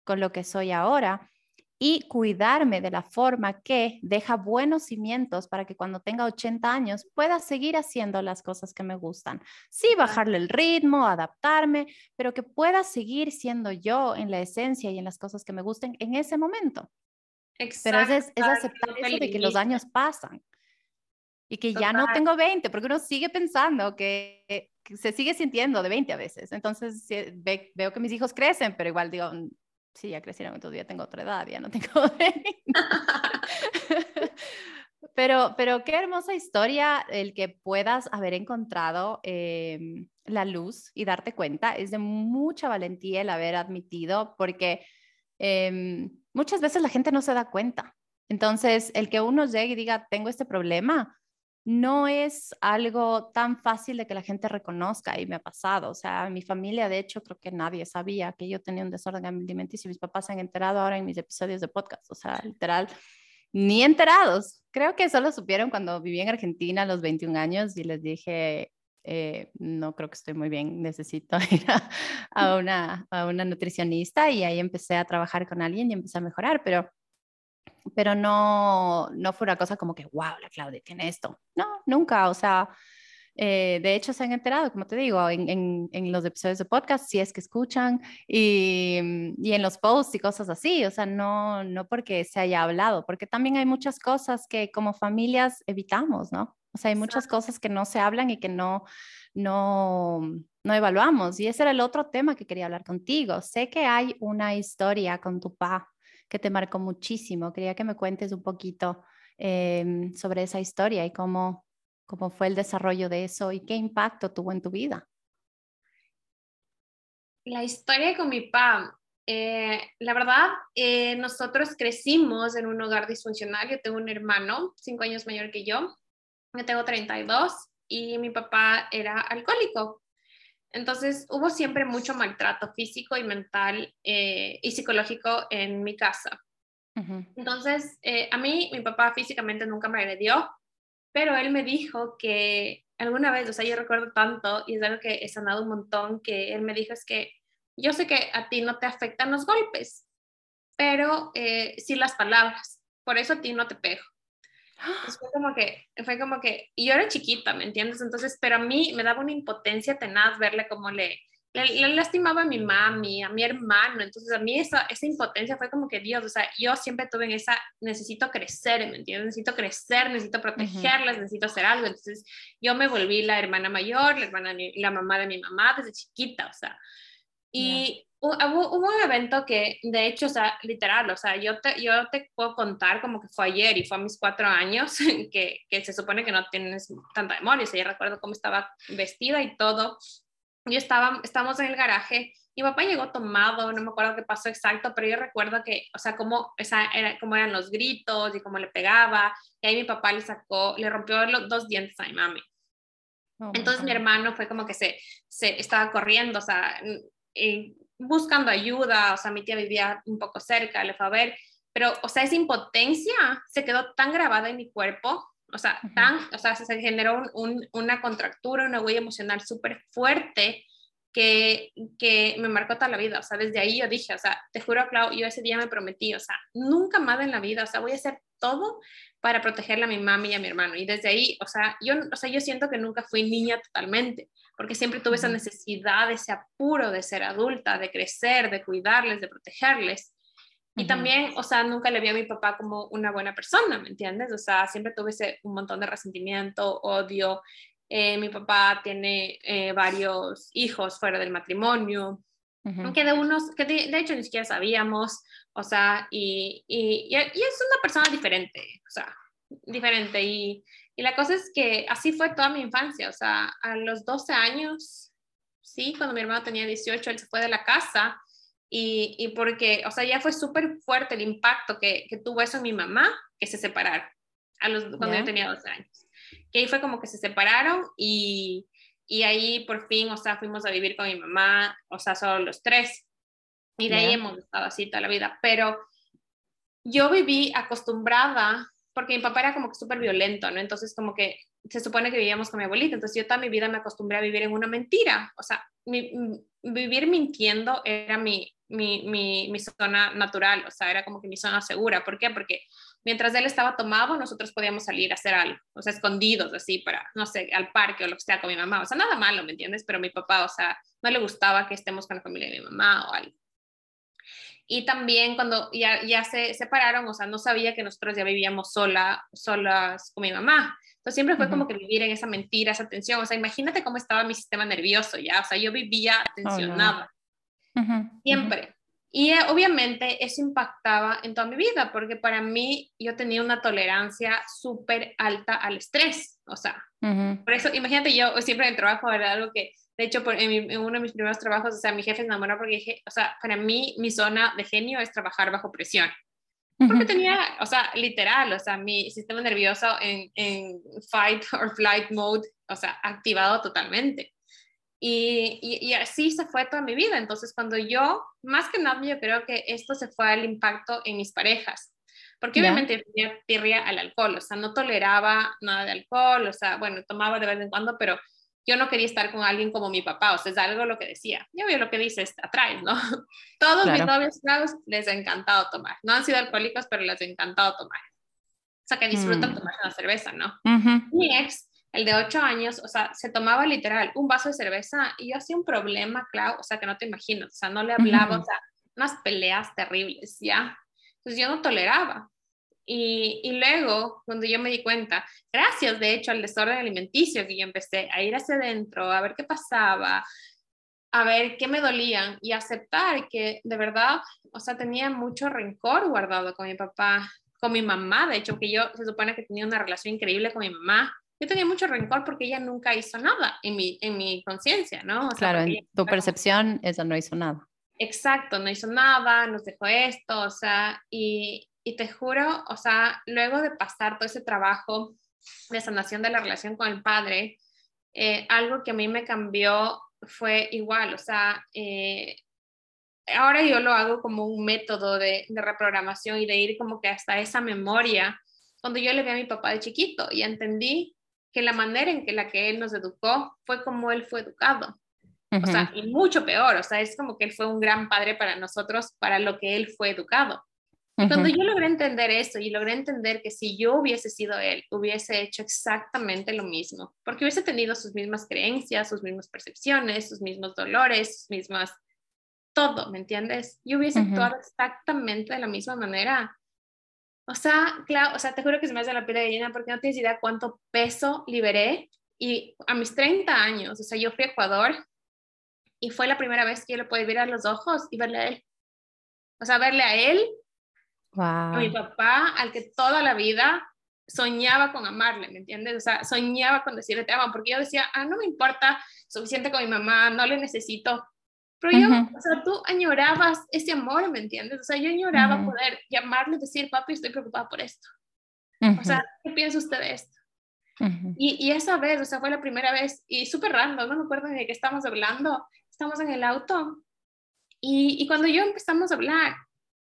con lo que soy ahora y cuidarme de la forma que deja buenos cimientos para que cuando tenga 80 años pueda seguir haciendo las cosas que me gustan. Sí, bajarle el ritmo, adaptarme, pero que pueda seguir siendo yo en la esencia y en las cosas que me gusten en ese momento. Pero es, es aceptar eso de que los años pasan y que ya no tengo 20, porque uno sigue pensando que, se sigue sintiendo de 20 a veces. Entonces veo que mis hijos crecen, pero igual digo, sí, ya crecieron, todavía tengo otra edad, ya no tengo (laughs) pero, pero qué hermosa historia el que puedas haber encontrado em, la luz y darte cuenta. Es de mucha valentía el haber admitido, porque em, muchas veces la gente no se da cuenta. Entonces, el que uno llegue y diga, tengo este problema, no es algo tan fácil de que la gente reconozca y me ha pasado. O sea, mi familia, de hecho, creo que nadie sabía que yo tenía un desorden alimenticio. Mis papás se han enterado ahora en mis episodios de podcast. O sea, literal, ni enterados. Creo que solo supieron cuando viví en Argentina a los 21 años y les dije, eh, no creo que estoy muy bien, necesito (laughs) ir a, una, a una nutricionista y ahí empecé a trabajar con alguien y empecé a mejorar, pero pero no, no fue una cosa como que, wow, la Claudia tiene esto. No, nunca, o sea, eh, de hecho se han enterado, como te digo, en, en, en, los episodios de podcast, si es que escuchan, y, y, en los posts y cosas así, o sea, no, no porque se haya hablado, porque también hay muchas cosas que como familias evitamos, ¿no? O sea, hay muchas cosas que no se hablan y que no, no, no evaluamos. Y ese era el otro tema que quería hablar contigo. Sé que hay una historia con tu papá que te marcó muchísimo. Quería que me cuentes un poquito em, sobre esa historia y cómo, cómo fue el desarrollo de eso y qué impacto tuvo en tu vida. La historia con mi papá, eh, la verdad, eh, nosotros crecimos en un hogar disfuncional. Yo tengo un hermano, cinco años mayor que yo. Yo tengo 32 y mi papá era alcohólico. Entonces hubo siempre mucho maltrato físico y mental eh, y psicológico en mi casa. Entonces, a mí mi papá físicamente nunca me agredió, pero él me dijo que alguna vez, o sea, yo recuerdo tanto y es algo que he sanado un montón, que él me dijo es que yo sé que a ti no te afectan los golpes, pero eh, sí las palabras, por eso a ti no te pego. Fue como que, fue como que, y yo era chiquita, ¿me entiendes? Entonces, pero a mí me daba una impotencia tenaz verle cómo le, le, lastimaba a mi mami, a mi hermano, entonces a mí esa, esa impotencia fue como que Dios, o sea, yo siempre tuve en esa, necesito crecer, ¿me entiendes? Necesito crecer, necesito protegerlas, necesito hacer algo, entonces yo me volví la hermana mayor, la hermana, la mamá de mi mamá desde chiquita, o sea, y hubo, un evento que, de hecho, o sea, literal, o sea, yo te, yo te puedo contar como que fue ayer y fue a mis cuatro años, (laughs) que, que se supone que no tienes tanta memoria, o sea, yo recuerdo cómo estaba vestida y todo. Yo estaba, estábamos en el garaje mi papá llegó tomado, no me acuerdo qué pasó exacto, pero yo recuerdo que, o sea, cómo, esa era, cómo eran los gritos y cómo le pegaba. Y ahí mi papá le sacó, le rompió los dos dientes a mi mami. Oh, Entonces mi hermano fue como que se, se estaba corriendo, o sea, eh, buscando ayuda, o sea, mi tía vivía un poco cerca, le fue a ver, pero, o sea, esa impotencia se quedó tan grabada en mi cuerpo, o sea, tan, o sea, se generó una contractura, una huella emocional súper fuerte que, que me marcó toda la vida, o sea, desde ahí yo dije, o sea, te juro, Clau, yo ese día me prometí, o sea, nunca más en la vida, o sea, voy a hacer todo para protegerle a mi mami y a mi hermano, y desde ahí, o sea, yo, o sea, yo siento que nunca fui niña totalmente, porque siempre tuve esa necesidad, ese apuro de ser adulta, de crecer, de cuidarles, de protegerles. Y también, o sea, nunca le vi a mi papá como una buena persona, ¿me entiendes? O sea, siempre tuve ese, un montón de resentimiento, odio. Eh, mi papá tiene eh, varios hijos fuera del matrimonio, aunque de unos, que de, hecho ni siquiera sabíamos, o sea, y, y, y, es una persona diferente, o sea, diferente. Y, y la cosa es que así fue toda mi infancia, o sea, a los 12 años, sí, cuando mi hermano tenía 18, él se fue de la casa y, y porque, o sea, ya fue súper fuerte el impacto que, que, tuvo eso en mi mamá, que se separaron a los, cuando yo tenía 12 años. Que ahí fue como que se separaron y, y ahí por fin, o sea, fuimos a vivir con mi mamá, o sea, solo los tres. Y de ahí hemos estado así toda la vida. Pero yo viví acostumbrada porque mi papá era como que súper violento, ¿no? Entonces como que se supone que vivíamos con mi abuelita, entonces yo toda mi vida me acostumbré a vivir en una mentira, o sea, vivir mintiendo era mi, mi, mi, mi, zona natural, o sea, era como que mi zona segura. ¿Por qué? Porque mientras él estaba tomado, nosotros podíamos salir a hacer algo, o sea, escondidos, así, para, no sé, al parque o lo que sea con mi mamá, o sea, nada malo, ¿me entiendes? Pero mi papá, o sea, no le gustaba que estemos con la familia de mi mamá o algo. Y también cuando ya, ya se separaron, o sea, no sabía que nosotros ya vivíamos sola, solas con mi mamá. Entonces siempre fue como que vivir en esa mentira, esa tensión. O sea, imagínate cómo estaba mi sistema nervioso ya. O sea, yo vivía oh, tensionada. siempre. Y eh, obviamente eso impactaba en toda mi vida, porque para mí yo tenía una tolerancia súper alta al estrés. O sea, por eso, imagínate, yo siempre en el trabajo era algo que de hecho, en, uno de mis primeros trabajos, o sea, mi jefe se enamoró porque dije, o sea, para mí mi zona de genio es trabajar bajo presión. Porque tenía, o sea, literal, o sea, mi sistema nervioso en, en fight or flight mode, o sea, activado totalmente. Y, y, así se fue toda mi vida. Entonces, cuando yo, más que nada, yo creo que esto se fue al impacto en mis parejas. Porque obviamente tenía tirria al alcohol, o sea, no toleraba nada de alcohol, o sea, bueno, tomaba de vez en cuando, pero yo no quería estar con alguien como mi papá, o sea, es algo lo que decía. Yo veo lo que dices, atraes, ¿no? (laughs) Todos mis novios les ha encantado tomar. No han sido alcohólicos, pero les ha encantado tomar. O sea, que disfrutan mm. tomar una cerveza, ¿no? Mi ex, el de ocho años, o sea, se tomaba literal un vaso de cerveza y yo hacía un problema, Clau, o sea, que no te imaginas, o sea, no le hablaba, o sea, unas peleas terribles, ¿ya? Entonces yo no toleraba. Y, y, luego, cuando yo me di cuenta, gracias de hecho al desorden alimenticio que yo empecé a ir hacia adentro, a ver qué pasaba, a ver qué me dolían y aceptar que de verdad, o sea, tenía mucho rencor guardado con mi papá, con mi mamá, de hecho, que yo se supone que tenía una relación increíble con mi mamá, yo tenía mucho rencor porque ella nunca hizo nada en mi, en mi conciencia, ¿no? claro, en tu percepción, ella no hizo nada. Exacto, no hizo nada, nos dejó esto, o sea, y, y te juro, o sea, luego de pasar todo ese trabajo de sanación de la relación con el padre, eh, algo que a mí me cambió fue igual, o sea, eh, ahora yo lo hago como un método de, de, reprogramación y de ir como que hasta esa memoria, cuando yo le vi a mi papá de chiquito y entendí que la manera en que la que él nos educó fue como él fue educado. O sea, y mucho peor, o sea, es como que él fue un gran padre para nosotros, para lo que él fue educado. Cuando yo logré entender eso y logré entender que si yo hubiese sido él, hubiese hecho exactamente lo mismo, porque hubiese tenido sus mismas creencias, sus mismas percepciones, sus mismos dolores, sus mismas, todo, ¿me entiendes? Yo hubiese actuado exactamente de la misma manera. O sea, claro, o sea, te juro que se me hace la piel de gallina porque no tienes idea cuánto peso liberé. Y a mis 30 años, o sea, yo fui a Ecuador y fue la primera vez que yo le pude ver a los ojos y verle a él. O sea, verle a él a mi papá, al que toda la vida soñaba con amarle, ¿me entiendes? O sea, soñaba con decirle te amo, porque yo decía, ah, no me importa, suficiente con mi mamá, no le necesito. Pero yo, o sea, tú añorabas ese amor, ¿me entiendes? O sea, yo añoraba poder llamarle y decir, papi, estoy preocupada por esto. O sea, ¿qué piensa usted de esto? y, y, esa vez, o sea, fue la primera vez, y súper random, no me acuerdo ni de qué estamos hablando, estamos en el auto, y, y cuando yo empezamos a hablar,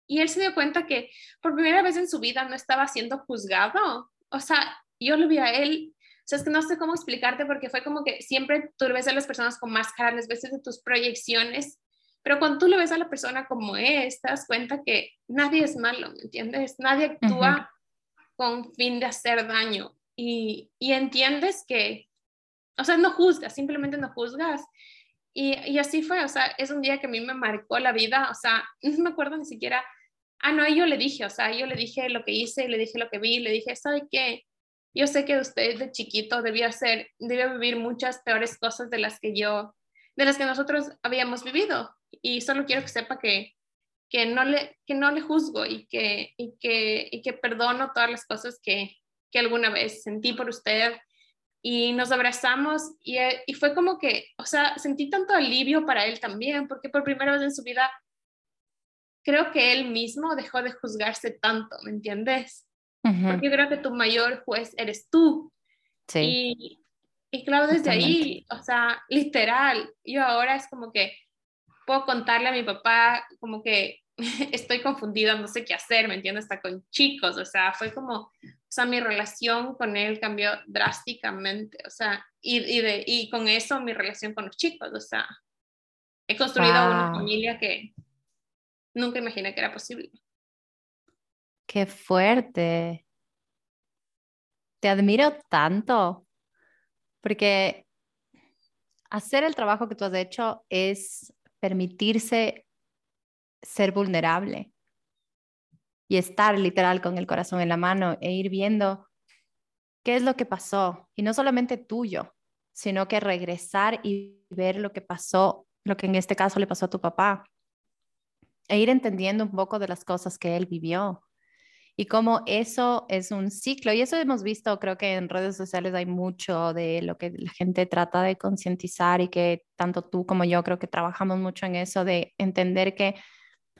y él se dio cuenta que por primera vez en su vida no estaba siendo juzgado. O sea, yo lo vi a él, o sea, es que no sé cómo explicarte porque fue como que siempre tú ves a las personas con máscara, les ves de tus proyecciones, pero cuando tú le ves a la persona como es, te das cuenta que nadie es malo, ¿me entiendes? Nadie actúa con fin de hacer daño y, y entiendes que, o sea, no juzgas, simplemente no juzgas. Y, y, así fue, o sea, es un día que a mí me marcó la vida, o sea, no me acuerdo ni siquiera Ah, no, yo le dije, o sea, yo le dije lo que hice, le dije lo que vi, le dije, ¿sabe qué? Yo sé que usted de chiquito debía ser, debía vivir muchas peores cosas de las que yo, de las que nosotros habíamos vivido. Y solo quiero que sepa que, que, no, le, que no le juzgo y que, y que, y que perdono todas las cosas que, que alguna vez sentí por usted. Y nos abrazamos y, y fue como que, o sea, sentí tanto alivio para él también, porque por primera vez en su vida creo que él mismo dejó de juzgarse tanto, ¿me entiendes? Porque yo creo que tu mayor juez eres tú. Sí. Y, y claro, desde ahí, o sea, literal, yo ahora es como que puedo contarle a mi papá como que (laughs) estoy confundida, no sé qué hacer, ¿me entiendes? Está con chicos, o sea, fue como, o sea, mi relación con él cambió drásticamente, o sea, y, y, de, y con eso mi relación con los chicos, o sea, he construido una familia que, nunca imaginé que era posible. Qué fuerte. Te admiro tanto porque hacer el trabajo que tú has hecho es permitirse ser vulnerable y estar literal con el corazón en la mano e ir viendo qué es lo que pasó y no solamente tuyo, sino que regresar y ver lo que pasó, lo que en este caso le pasó a tu papá e ir entendiendo un poco de las cosas que él vivió y cómo eso es un ciclo. Y eso hemos visto, creo que en redes sociales hay mucho de lo que la gente trata de concientizar y que tanto tú como yo creo que trabajamos mucho en eso de entender que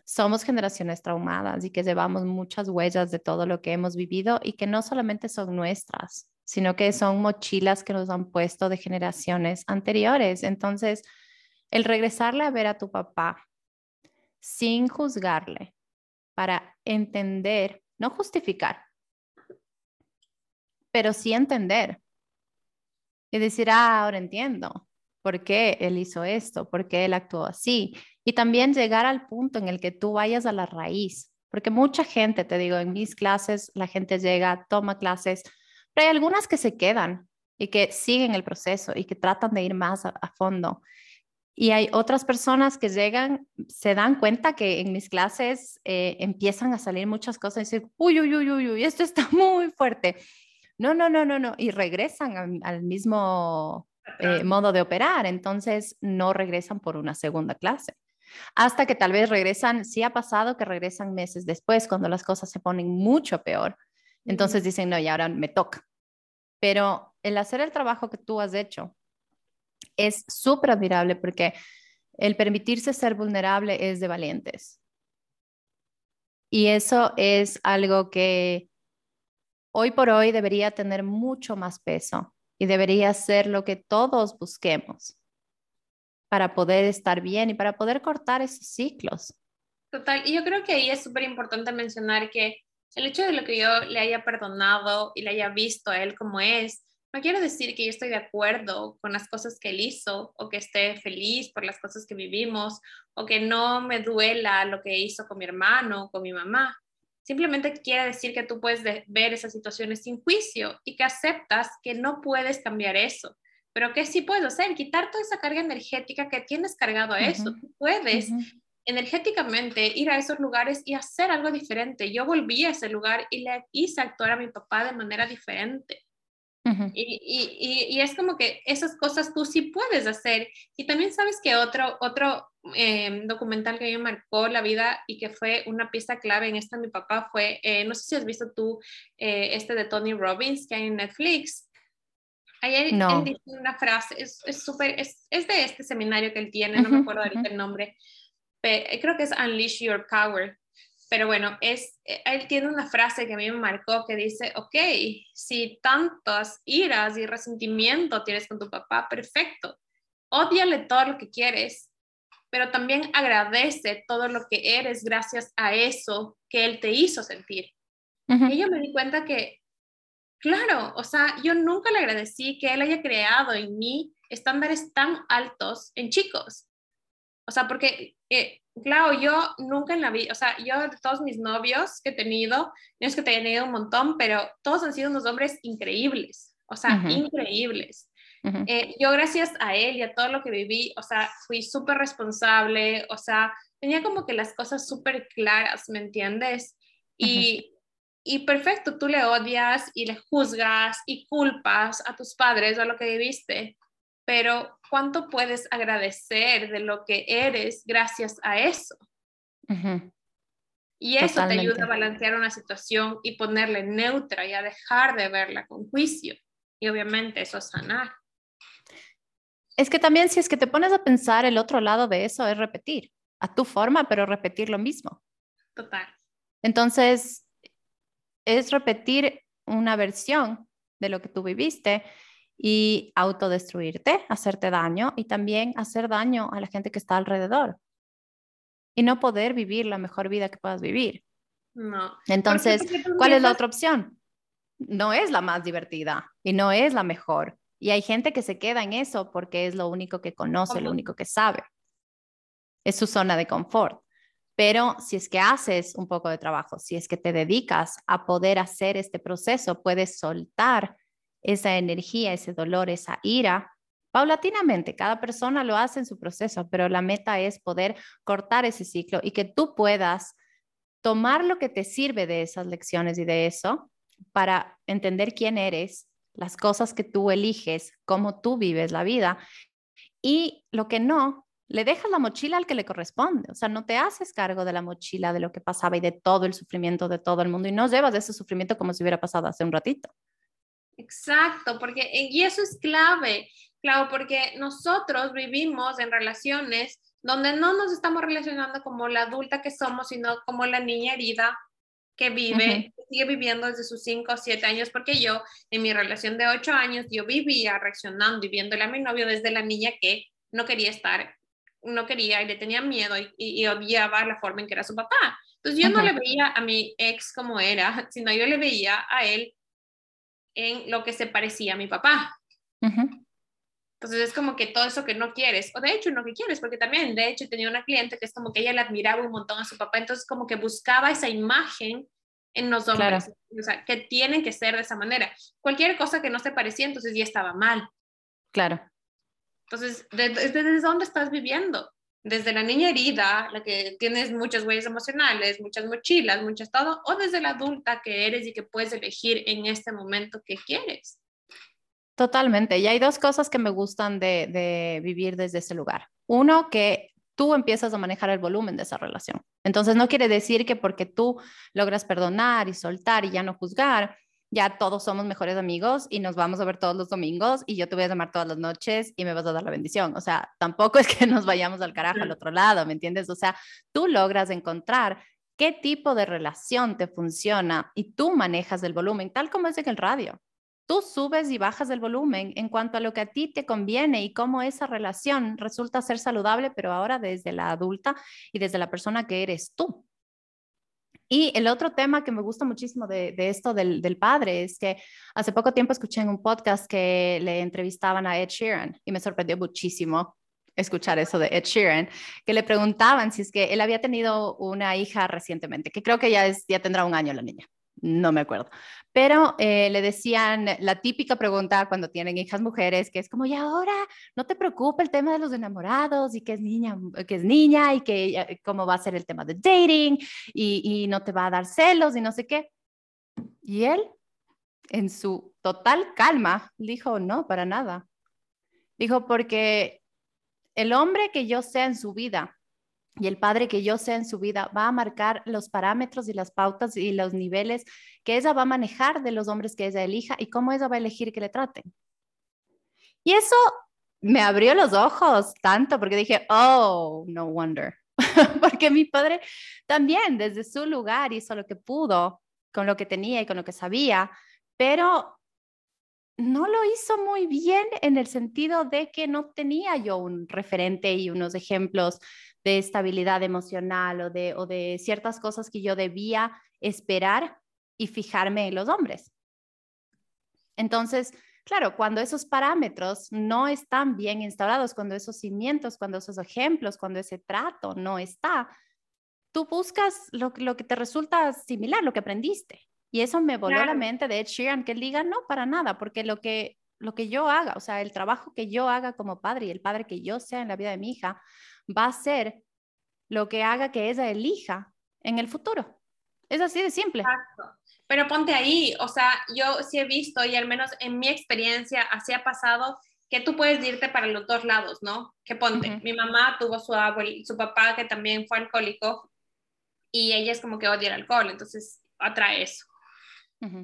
somos generaciones traumadas y que llevamos muchas huellas de todo lo que hemos vivido y que no solamente son nuestras, sino que son mochilas que nos han puesto de generaciones anteriores. Entonces, el regresarle a ver a tu papá sin juzgarle, para entender, no justificar, pero sí entender. Y decir, ah, ahora entiendo por qué él hizo esto, por qué él actuó así. Y también llegar al punto en el que tú vayas a la raíz, porque mucha gente, te digo, en mis clases, la gente llega, toma clases, pero hay algunas que se quedan y que siguen el proceso y que tratan de ir más a, a fondo. Y hay otras personas que llegan, se dan cuenta que en mis clases eh, empiezan a salir muchas cosas y dicen, uy, uy, uy, uy, uy, esto está (laughs) muy fuerte. No, no, no, no, no. Y regresan al, mismo eh, modo de operar. Entonces no regresan por una segunda clase. Hasta que tal vez regresan, sí ha pasado que regresan meses después, cuando las cosas se ponen mucho peor. Entonces dicen, no, y ahora me toca. Pero el hacer el trabajo que tú has hecho es súper admirable porque el permitirse ser vulnerable es de valientes. Y eso es algo que hoy por hoy debería tener mucho más peso y debería ser lo que todos busquemos para poder estar bien y para poder cortar esos ciclos. Total, y yo creo que ahí es súper importante mencionar que el hecho de lo que yo le haya perdonado y le haya visto a él como es, no quiero decir que yo estoy de acuerdo con las cosas que él hizo o que esté feliz por las cosas que vivimos o que no me duela lo que hizo con mi hermano o con mi mamá. Simplemente quiere decir que tú puedes ver esas situaciones sin juicio y que aceptas que no puedes cambiar eso, pero que sí puedes hacer, quitar toda esa carga energética que tienes cargado a eso. Tú puedes energéticamente ir a esos lugares y hacer algo diferente. Yo volví a ese lugar y le hice actuar a mi papá de manera diferente y, y, es como que esas cosas tú sí puedes hacer. Y también sabes que otro, otro em, documental que a mí me marcó la vida y que fue una pieza clave en esta mi papá fue, eh, no sé si has visto tú eh, este de Tony Robbins que hay en Netflix. Ayer él dice una frase, es súper, es, es, de este seminario que él tiene, no me acuerdo ahorita el nombre, pero creo que es Unleash Your Power pero bueno, es, eh, él tiene una frase que a mí me marcó que dice, ok, si tantas iras y resentimiento tienes con tu papá, perfecto, odiale todo lo que quieres, pero también agradece todo lo que eres gracias a eso que él te hizo sentir. Y yo me di cuenta que, claro, o sea, yo nunca le agradecí que él haya creado en mí estándares tan altos en chicos. O sea, porque eh, claro, yo nunca en la vida, o sea, yo de todos mis novios que he tenido, no es que te haya tenido un montón, pero todos han sido unos hombres increíbles, o sea, increíbles. Eh, yo gracias a él y a todo lo que viví, o sea, fui súper responsable, o sea, tenía como que las cosas súper claras, ¿me entiendes? Y, y perfecto, tú le odias y le juzgas y culpas a tus padres a lo que viviste, pero ¿cuánto puedes agradecer de lo que eres gracias a eso? Y eso te ayuda a balancear una situación y ponerle neutra y a dejar de verla con juicio. Y obviamente eso es sanar. Es que también si es que te pones a pensar el otro lado de eso es repetir, a tu forma, pero repetir lo mismo. Total. Entonces, es repetir una versión de lo que tú viviste y autodestruirte, hacerte daño y también hacer daño a la gente que está alrededor y no poder vivir la mejor vida que puedas vivir. No. Entonces, ¿cuál es la otra opción? No es la más divertida y no es la mejor. Y hay gente que se queda en eso porque es lo único que conoce, lo único que sabe. Es su zona de confort. Pero si es que haces un poco de trabajo, si es que te dedicas a poder hacer este proceso, puedes soltar esa energía, ese dolor, esa ira, paulatinamente. Cada persona lo hace en su proceso, pero la meta es poder cortar ese ciclo y que tú puedas tomar lo que te sirve de esas lecciones y de eso para entender quién eres, las cosas que tú eliges, cómo tú vives la vida y lo que no, le dejas la mochila al que le corresponde, o sea, no te haces cargo de la mochila de lo que pasaba y de todo el sufrimiento de todo el mundo y no llevas ese sufrimiento como si hubiera pasado hace un ratito. Exacto, porque y eso es clave, claro, porque nosotros vivimos en relaciones donde no nos estamos relacionando como la adulta que somos, sino como la niña herida que vive, sigue viviendo desde sus 5 o 7 años, porque yo en mi relación de 8 años, yo vivía reaccionando y viéndole a mi novio desde la niña que no quería estar, no quería y le tenía miedo y, odiaba la forma en que era su papá. Entonces yo no le veía a mi ex como era, (laughs) sino yo le veía a él en lo que se parecía a mi papá. Entonces es como que todo eso que no quieres, o de hecho no que quieres, porque también, de hecho, tenía una cliente que es como que ella le admiraba un montón a su papá, entonces como que buscaba esa imagen en los hombres, o sea, que tienen que ser de esa manera. Cualquier cosa que no se parecía, entonces ya estaba mal. Claro. Entonces, ¿desde dónde estás viviendo? Desde la niña herida, la que tienes muchas huellas emocionales, muchas mochilas, muchas todo, o desde la adulta que eres y que puedes elegir en este momento qué quieres. Totalmente. Y hay dos cosas que me gustan de, vivir desde ese lugar. Uno, que tú empiezas a manejar el volumen de esa relación. Entonces, no quiere decir que porque tú logras perdonar y soltar y ya no juzgar, ya todos somos mejores amigos y nos vamos a ver todos los domingos y yo te voy a llamar todas las noches y me vas a dar la bendición. O sea, tampoco (laughs) es que nos vayamos al carajo al otro lado, ¿me entiendes? O sea, tú logras encontrar qué tipo de relación te funciona y tú manejas el volumen, tal como es en el radio. Tú subes y bajas el volumen en cuanto a lo que a ti te conviene y cómo esa relación resulta ser saludable, pero ahora desde la adulta y desde la persona que eres tú. Y el otro tema que me gusta muchísimo de, esto del, padre es que hace poco tiempo escuché en un podcast que le entrevistaban a Ed Sheeran y me sorprendió muchísimo escuchar eso de Ed Sheeran, que le preguntaban si es que él había tenido una hija recientemente, que creo que ya, ya tendrá un año la niña no me acuerdo. Pero eh, le decían la típica pregunta cuando tienen hijas mujeres, que es como, y ahora no te preocupa el tema de los enamorados y que es niña, que es niña y que cómo va a ser el tema de dating y, y no te va a dar celos y no sé qué. Y él, en su total calma, dijo, no, para nada. Dijo, porque el hombre que yo sea en su vida y el padre que yo sea en su vida va a marcar los parámetros y las pautas y los niveles que ella va a manejar de los hombres que ella elija y cómo ella va a elegir que le traten. Y eso me abrió los ojos tanto porque dije, oh, no wonder. (laughs) porque mi padre también desde su lugar hizo lo que pudo con lo que tenía y con lo que sabía, pero no lo hizo muy bien en el sentido de que no tenía yo un referente y unos ejemplos de estabilidad emocional o de, o de ciertas cosas que yo debía esperar y fijarme en los hombres. Entonces, claro, cuando esos parámetros no están bien instaurados, cuando esos cimientos, cuando esos ejemplos, cuando ese trato no está, tú buscas lo, lo que te resulta similar, lo que aprendiste. Y eso me voló la mente de Ed Sheeran, que él diga, no, para nada, porque lo que, lo que yo haga, o sea, el trabajo que yo haga como padre y el padre que yo sea en la vida de mi hija, va a ser lo que haga que ella elija en el futuro. Es así de simple. Exacto. Pero ponte ahí, o sea, yo sí he visto y al menos en mi experiencia así ha pasado que tú puedes irte para los dos lados, ¿no? Que ponte, mi mamá tuvo su abuelo, su papá que también fue alcohólico y ella es como que odia el alcohol, entonces atrae eso.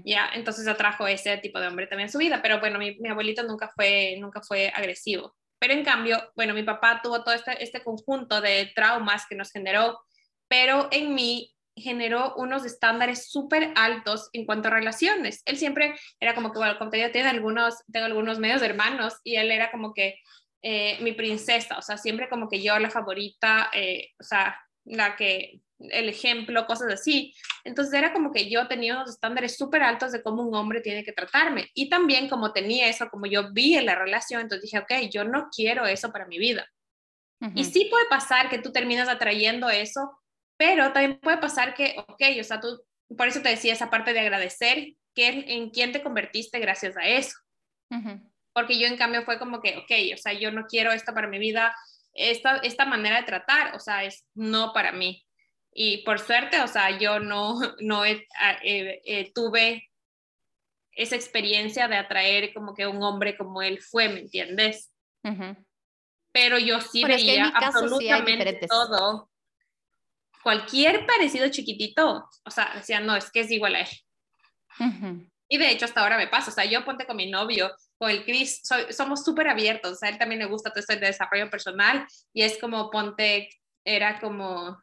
Ya, entonces atrajo ese tipo de hombre también en su vida, pero bueno, mi, mi abuelito nunca fue, nunca fue agresivo. Pero en cambio, bueno, mi papá tuvo todo este, este conjunto de traumas que nos generó, pero en mí generó unos estándares súper altos en cuanto a relaciones. Él siempre era como que, bueno, como te digo, tiene algunos, tengo algunos medios hermanos y él era como que eh, mi princesa, o sea, siempre como que yo la favorita, eh, o sea, la que el ejemplo, cosas así. Entonces era como que yo tenía unos estándares súper altos de cómo un hombre tiene que tratarme. Y también como tenía eso, como yo vi en la relación, entonces dije, ok, yo no quiero eso para mi vida. Y sí puede pasar que tú terminas atrayendo eso, pero también puede pasar que, ok, o sea, tú, por eso te decía esa parte de agradecer que en quién te convertiste gracias a eso. Porque yo en cambio fue como que, ok, o sea, yo no quiero esto para mi vida, esta, esta manera de tratar, o sea, es no para mí. Y por suerte, o sea, yo no, (laughs) no eh, eh, tuve esa experiencia de atraer como que un hombre como él fue, ¿me entiendes? Pero yo sí veía absolutamente todo. Cualquier parecido chiquitito, o sea, decía, no, es que es igual a él. Y de hecho hasta ahora me pasa, o sea, yo ponte con mi novio, con el Chris, somos súper abiertos, o sea, a él también le gusta todo esto de desarrollo personal y es como ponte, era como,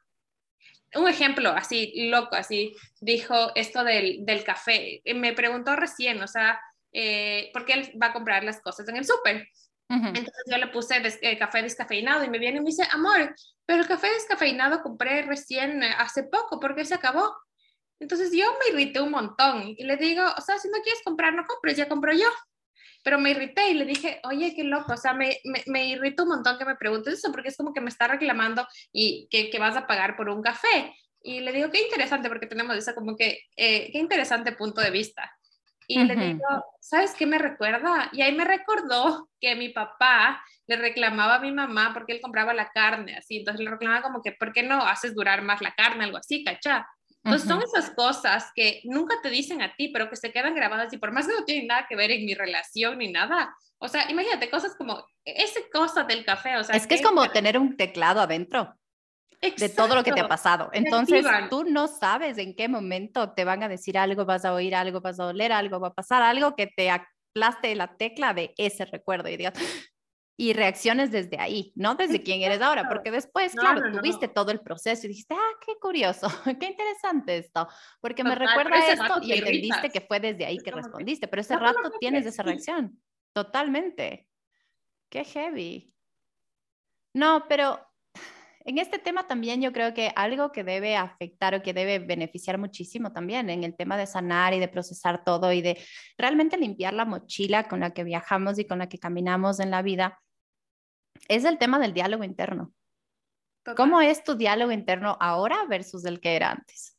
un ejemplo así loco, así dijo esto del, del café. Me preguntó recién, o sea, eh, porque él va a comprar las cosas en el súper. Entonces yo le puse eh, café descafeinado y me viene y me dice, amor, pero el café descafeinado compré recién eh, hace poco, porque se acabó? Entonces yo me irrité un montón y le digo, o sea, si no quieres comprar, no compres, ya compro yo pero me irrité y le dije, oye, qué loco, o sea, me, me, me irrita un montón que me preguntes eso, porque es como que me está reclamando y que, que vas a pagar por un café. Y le digo, qué interesante, porque tenemos esa como que, eh, qué interesante punto de vista. Y le digo, ¿sabes qué me recuerda? Y ahí me recordó que mi papá le reclamaba a mi mamá porque él compraba la carne, así, entonces le reclamaba como que, ¿por qué no haces durar más la carne? Algo así, ¿cachá? Entonces son esas cosas que nunca te dicen a ti, pero que se quedan grabadas y por más que no tienen nada que ver en mi relación ni nada. O sea, imagínate cosas como esa cosa del café. O sea, es que es como tener un teclado adentro de todo lo que te ha pasado. Entonces, tú no sabes en qué momento te van a decir algo, vas a oír algo, vas a oler algo, va a pasar algo que te aplaste la tecla de ese recuerdo y digas, y reacciones desde ahí, no desde quién eres ahora, porque después, claro, tuviste todo el proceso y dijiste, ah, qué curioso, (laughs) qué interesante esto, porque me recuerda esto y entendiste que fue desde ahí que respondiste, pero ese rato tienes esa reacción, totalmente. Qué heavy. No, pero en este tema también yo creo que algo que debe afectar o que debe beneficiar muchísimo también en el tema de sanar y de procesar todo y de realmente limpiar la mochila con la que viajamos y con la que caminamos en la vida es el tema del diálogo interno. ¿Cómo es tu diálogo interno ahora versus el que era antes?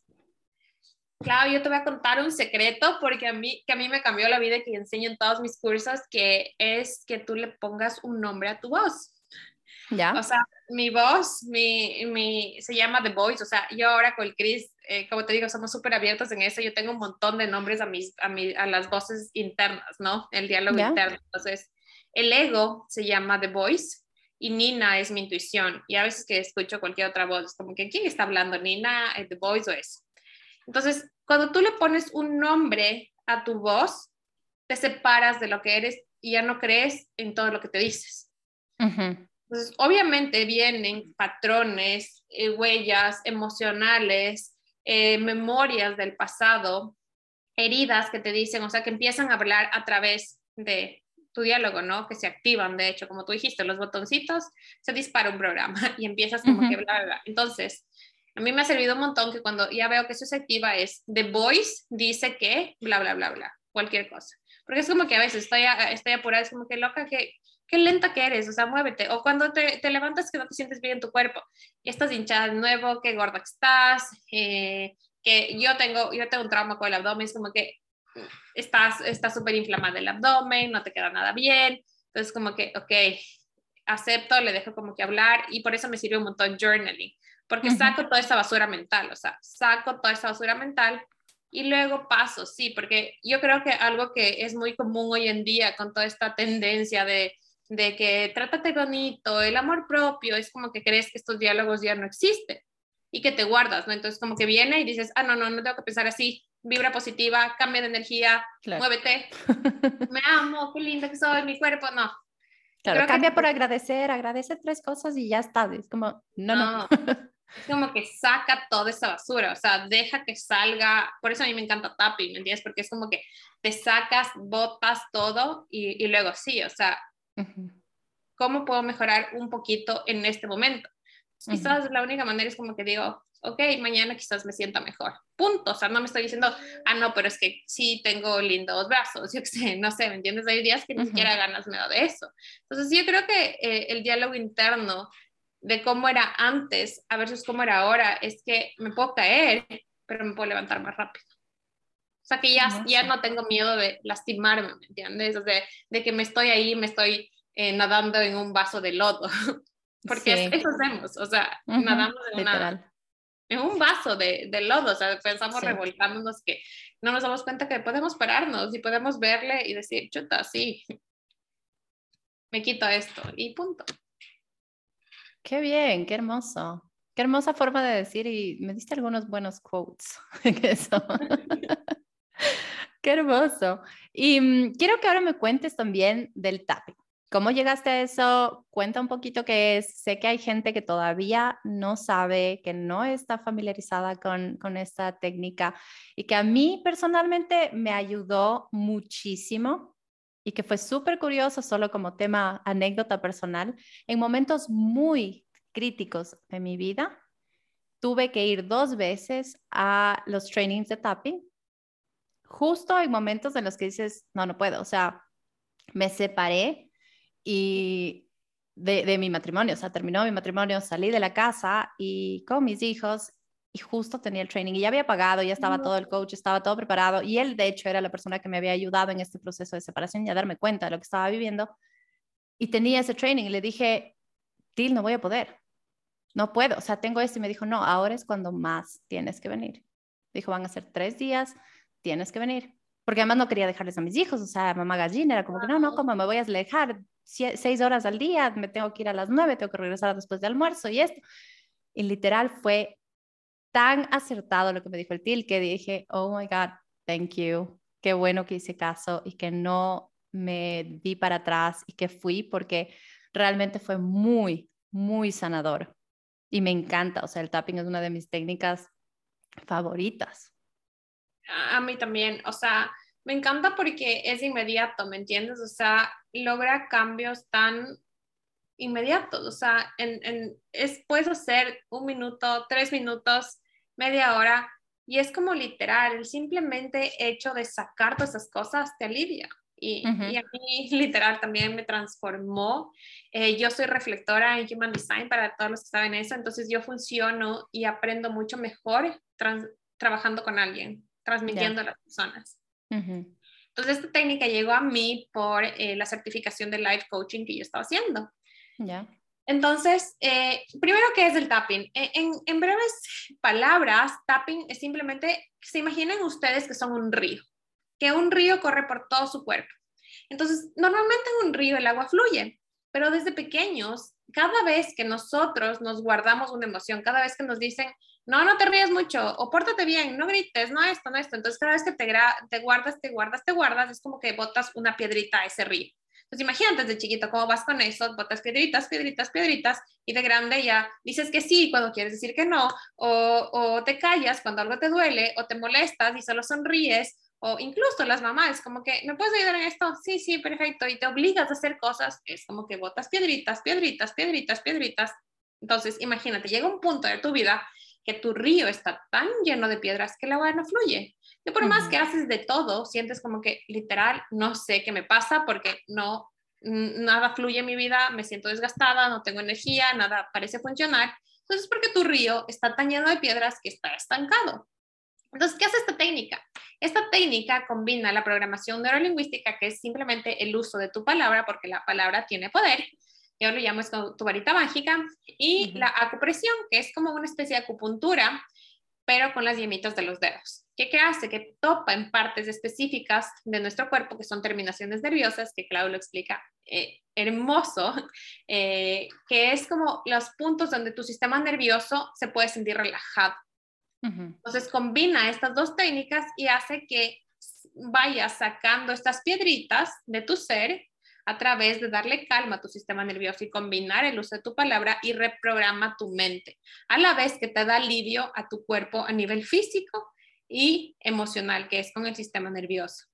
Claro, yo te voy a contar un secreto porque a mí, que a mí me cambió la vida y que enseño en todos mis cursos, que es que tú le pongas un nombre a tu voz. ¿Ya? O sea, mi voz, mi, mi, se llama The Voice, o sea, yo ahora con el Chris, eh, como te digo, somos súper abiertos en eso, yo tengo un montón de nombres a, mis, a, mi, a las voces internas, ¿no? El diálogo interno. Entonces, el ego se llama The Voice, y Nina es mi intuición. Y a veces que escucho cualquier otra voz, es como que, ¿quién está hablando? Nina, eh, The Voice o eso. Entonces, cuando tú le pones un nombre a tu voz, te separas de lo que eres y ya no crees en todo lo que te dices. Entonces, obviamente vienen patrones, eh, huellas emocionales, eh, memorias del pasado, heridas que te dicen, o sea, que empiezan a hablar a través de tu diálogo, ¿no? Que se activan, de hecho, como tú dijiste, los botoncitos, se dispara un programa (laughs) y empiezas como que bla, bla, bla. Entonces, a mí me ha servido un montón que cuando ya veo que eso se activa es The Voice dice que bla, bla, bla, bla, cualquier cosa. Porque es como que a veces estoy, estoy apurada, es como que loca, que qué lenta que eres, o sea, muévete. O cuando te, te, levantas que no te sientes bien en tu cuerpo, estás hinchada de nuevo, qué gorda que estás, eh, que yo tengo, yo tengo un trauma con el abdomen, es como que estás está súper inflamado el abdomen, no te queda nada bien. Entonces, como que, ok, acepto, le dejo como que hablar y por eso me sirve un montón journaling, porque saco toda esa basura mental, o sea, saco toda esa basura mental y luego paso, sí, porque yo creo que algo que es muy común hoy en día con toda esta tendencia de, de que trátate bonito, el amor propio, es como que crees que estos diálogos ya no existen y que te guardas, ¿no? Entonces como que viene y dices, ah, no, no, no tengo que pensar así, vibra positiva, cambia de energía, muévete, (laughs) me amo, qué linda que soy, mi cuerpo, no. Claro, cambia por agradecer, agradece tres cosas y ya está, es como, no, no. (laughs) Es como que saca toda esa basura, o sea, deja que salga, por eso a mí me encanta tapping, ¿me entiendes? Porque es como que te sacas, botas todo y, y luego sí, o sea, ¿cómo puedo mejorar un poquito en este momento? Quizás la única manera es como que digo, ok, mañana quizás me sienta mejor. Punto. O sea, no me estoy diciendo, ah, no, pero es que sí tengo lindos brazos, (laughs) yo qué sé, no sé, ¿me entiendes? Hay días que ni siquiera ganas me da de eso. Entonces, yo creo que eh, el diálogo interno de cómo era antes a versus cómo era ahora es que me puedo caer, pero me puedo levantar más rápido. O sea, que ya, ya no tengo miedo de lastimarme, ¿me entiendes? O sea, de que me estoy ahí, me estoy eh, nadando en un vaso de lodo. (laughs) Porque eso hacemos, o sea, nadamos en una en un vaso de, de lodo, o sea, pensamos revolcándonos que no nos damos cuenta que podemos pararnos y podemos verle y decir, chuta, sí, me quito esto y punto. Qué bien, qué hermoso. Qué hermosa forma de decir y me diste algunos buenos quotes (laughs) en eso. (laughs) qué hermoso. Y mm, quiero que ahora me cuentes también del tapping. ¿Cómo llegaste a eso? Cuenta un poquito qué es. Sé que hay gente que todavía no sabe, que no está familiarizada con, con esta técnica y que a mí personalmente me ayudó muchísimo y que fue súper curioso solo como tema anécdota personal. En momentos muy críticos de mi vida, tuve que ir dos veces a los trainings de tapping, justo en momentos en los que dices, no, no puedo, o sea, me separé y de, mi matrimonio, o sea, terminó mi matrimonio, salí de la casa y con mis hijos y justo tenía el training y ya había pagado, ya estaba todo el coach, estaba todo preparado y él de hecho era la persona que me había ayudado en este proceso de separación y a darme cuenta de lo que estaba viviendo y tenía ese training y le dije, Til, no voy a poder, no puedo, o sea, tengo esto y me dijo, no, ahora es cuando más tienes que venir. Dijo, van a ser tres días, tienes que venir. Porque además no quería dejarles a mis hijos, o sea, mamá gallina era como que no, no, como me voy a alejar seis horas al día, me tengo que ir a las nueve, tengo que regresar después de almuerzo y esto. Y literal fue tan acertado lo que me dijo el TIL que dije, oh my God, thank you, qué bueno que hice caso y que no me di para atrás y que fui porque realmente fue muy, muy sanador. Y me encanta, o sea, el tapping es una de mis técnicas favoritas. A mí también, o sea, me encanta porque es inmediato, ¿me entiendes? O sea, logra cambios tan inmediatos, o sea, en, es, puedes hacer un minuto, tres minutos, media hora, y es como literal, el simplemente hecho de sacar todas esas cosas te alivia. Y, y, a mí (laughs) literal también me transformó. Eh, yo soy reflectora en Human Design para todos los que saben eso, entonces yo funciono y aprendo mucho mejor trabajando con alguien, transmitiendo a las personas. Entonces esta técnica llegó a mí por eh, la certificación de life coaching que yo estaba haciendo. Ya. Entonces, eh, primero, ¿qué es el tapping? En, en, breves palabras, tapping es simplemente, se imaginen ustedes que son un río que un río corre por todo su cuerpo. Entonces, normalmente en un río el agua fluye, pero desde pequeños, cada vez que nosotros nos guardamos una emoción, cada vez que nos dicen, no, no te ríes mucho, o pórtate bien, no grites, no esto, no esto, entonces cada vez que te, te guardas, te guardas, te guardas, es como que botas una piedrita a ese río. Entonces imagínate de chiquito cómo vas con eso, botas piedritas, piedritas, piedritas, y de grande ya dices que sí cuando quieres decir que no, o, o te callas cuando algo te duele, o te molestas y solo sonríes, o incluso las mamás, como que, ¿me puedes ayudar en esto? Sí, sí, perfecto. Y te obligas a hacer cosas, es como que botas piedritas, piedritas, piedritas, piedritas. Entonces, imagínate, llega un punto de tu vida que tu río está tan lleno de piedras que el agua no fluye. Y por más que haces de todo, sientes como que literal, no sé qué me pasa porque no, nada fluye en mi vida, me siento desgastada, no tengo energía, nada parece funcionar. Entonces, porque tu río está tan lleno de piedras que está estancado. Entonces, ¿qué hace esta técnica? Esta técnica combina la programación neurolingüística, que es simplemente el uso de tu palabra, porque la palabra tiene poder, yo lo llamo es tu varita mágica, y la acupresión, que es como una especie de acupuntura, pero con las yemitas de los dedos. ¿Qué, hace? Que topa en partes específicas de nuestro cuerpo, que son terminaciones nerviosas, que Claudio lo explica eh, hermoso, (laughs) eh, que es como los puntos donde tu sistema nervioso se puede sentir relajado. Entonces combina estas dos técnicas y hace que vayas sacando estas piedritas de tu ser a través de darle calma a tu sistema nervioso y combinar el uso de tu palabra y reprograma tu mente, a la vez que te da alivio a tu cuerpo a nivel físico y emocional, que es con el sistema nervioso.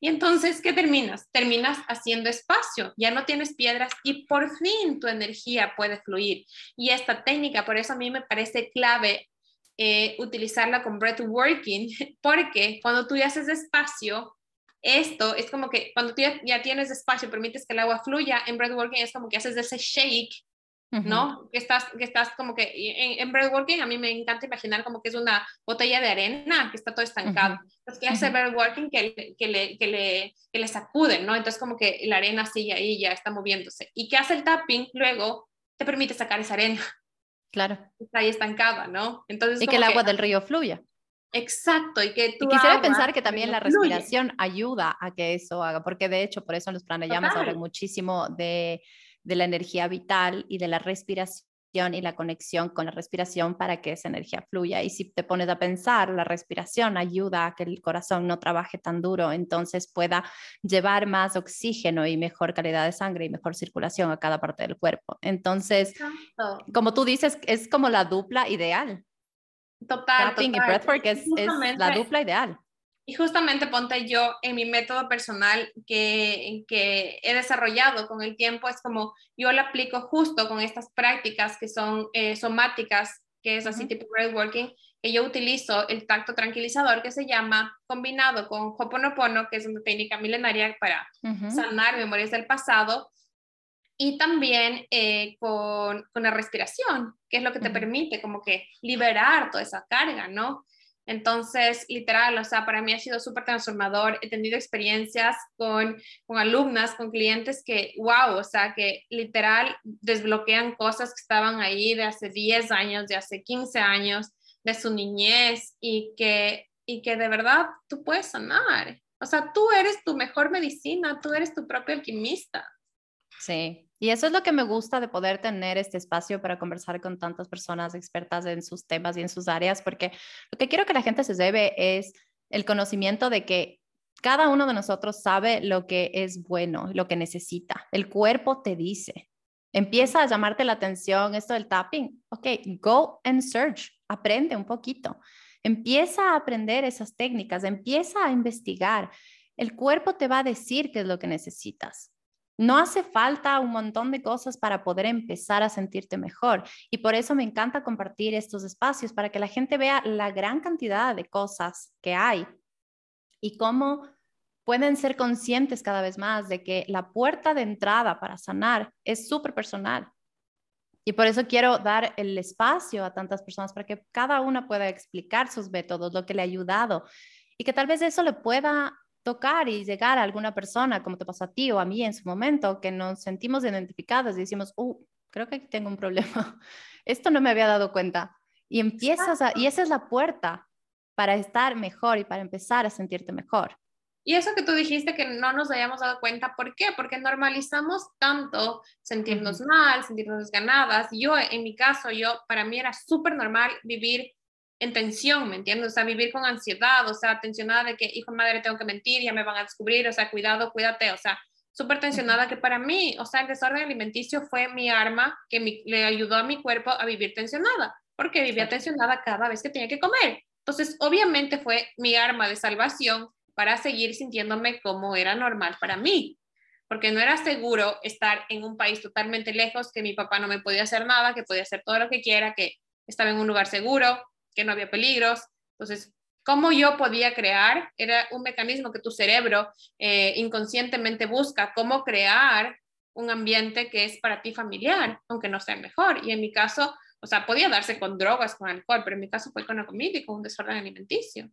Y entonces, ¿qué terminas? Terminas haciendo espacio, ya no tienes piedras y por fin tu energía puede fluir. Y esta técnica, por eso a mí me parece clave eh, utilizarla con breathworking, (laughs) porque cuando tú haces espacio, esto es como que cuando tú ya, tienes espacio, permites que el agua fluya, en breathworking es como que haces ese shake, ¿no? Que estás, que estás como que en, en breathworking a mí me encanta imaginar como que es una botella de arena que está todo estancado. Entonces, ¿qué hace breathworking? Que, que, le, que, le, que le sacuden, ¿no? Entonces, como que la arena sigue ahí, ya está moviéndose. ¿Y qué hace el tapping? Luego te permite sacar esa arena. Claro. Está ahí estancada, ¿no? Entonces, y que el agua del río fluya. Exacto, y que tú. Y quisiera pensar que también la respiración ayuda a que eso haga, porque de hecho, por eso los pranayamas hablan muchísimo de, de la energía vital y de la respiración y la conexión con la respiración para que esa energía fluya. Y si te pones a pensar, la respiración ayuda a que el corazón no trabaje tan duro, entonces pueda llevar más oxígeno y mejor calidad de sangre y mejor circulación a cada parte del cuerpo. Entonces, como tú dices, es como la dupla ideal. Total. Tapping y breathwork es, es la dupla ideal. Y justamente ponte yo en mi método personal que, que he desarrollado con el tiempo, es como yo lo aplico justo con estas prácticas que son eh, somáticas, que es así tipo breathworking, que yo utilizo el tacto tranquilizador que se llama combinado con Hoponopono, que es una técnica milenaria para sanar memorias del pasado, y también eh, con, con, la respiración, que es lo que te permite como que liberar toda esa carga, ¿no? Entonces, literal, o sea, para mí ha sido súper transformador. He tenido experiencias con, con, alumnas, con clientes que, wow, o sea, que literal desbloquean cosas que estaban ahí de hace 10 años, de hace 15 años. de su niñez y que, y que de verdad tú puedes sanar. O sea, tú eres tu mejor medicina, tú eres tu propio alquimista. Sí, y eso es lo que me gusta de poder tener este espacio para conversar con tantas personas expertas en sus temas y en sus áreas, porque lo que quiero que la gente se debe es el conocimiento de que cada uno de nosotros sabe lo que es bueno, lo que necesita. El cuerpo te dice. Empieza a llamarte la atención esto del tapping. Ok, go and search. Aprende un poquito. Empieza a aprender esas técnicas. Empieza a investigar. El cuerpo te va a decir qué es lo que necesitas. No hace falta un montón de cosas para poder empezar a sentirte mejor. Y por eso me encanta compartir estos espacios para que la gente vea la gran cantidad de cosas que hay y cómo pueden ser conscientes cada vez más de que la puerta de entrada para sanar es súper personal. Y por eso quiero dar el espacio a tantas personas para que cada una pueda explicar sus métodos, lo que le ha ayudado y que tal vez eso le pueda tocar y llegar a alguna persona, como te pasó a ti o a mí en su momento, que nos sentimos identificadas y decimos, uh, creo que tengo un problema. (laughs) Esto no me había dado cuenta. Y empiezas a, y esa es la puerta para estar mejor y para empezar a sentirte mejor. Y eso que tú dijiste que no nos hayamos dado cuenta, ¿por qué? Porque normalizamos tanto sentirnos mal, sentirnos desganadas. Yo, en mi caso, yo, para mí era súper normal vivir en tensión, ¿me entiendes? O sea, vivir con ansiedad, o sea, tensionada de que, hijo madre, tengo que mentir, ya me van a descubrir, o sea, cuidado, cuídate, o sea, súper tensionada que para mí, o sea, el desorden alimenticio fue mi arma que le ayudó a mi cuerpo a vivir tensionada, porque vivía tensionada cada vez que tenía que comer. Entonces, obviamente fue mi arma de salvación para seguir sintiéndome como era normal para mí, porque no era seguro estar en un país totalmente lejos, que mi papá no me podía hacer nada, que podía hacer todo lo que quiera, que estaba en un lugar seguro, que no había peligros. Entonces, ¿cómo yo podía crear? Era un mecanismo que tu cerebro eh, inconscientemente busca, cómo crear un ambiente que es para ti familiar, aunque no sea mejor. Y en mi caso, o sea, podía darse con drogas, con alcohol, pero en mi caso fue con la comida y con un desorden alimenticio.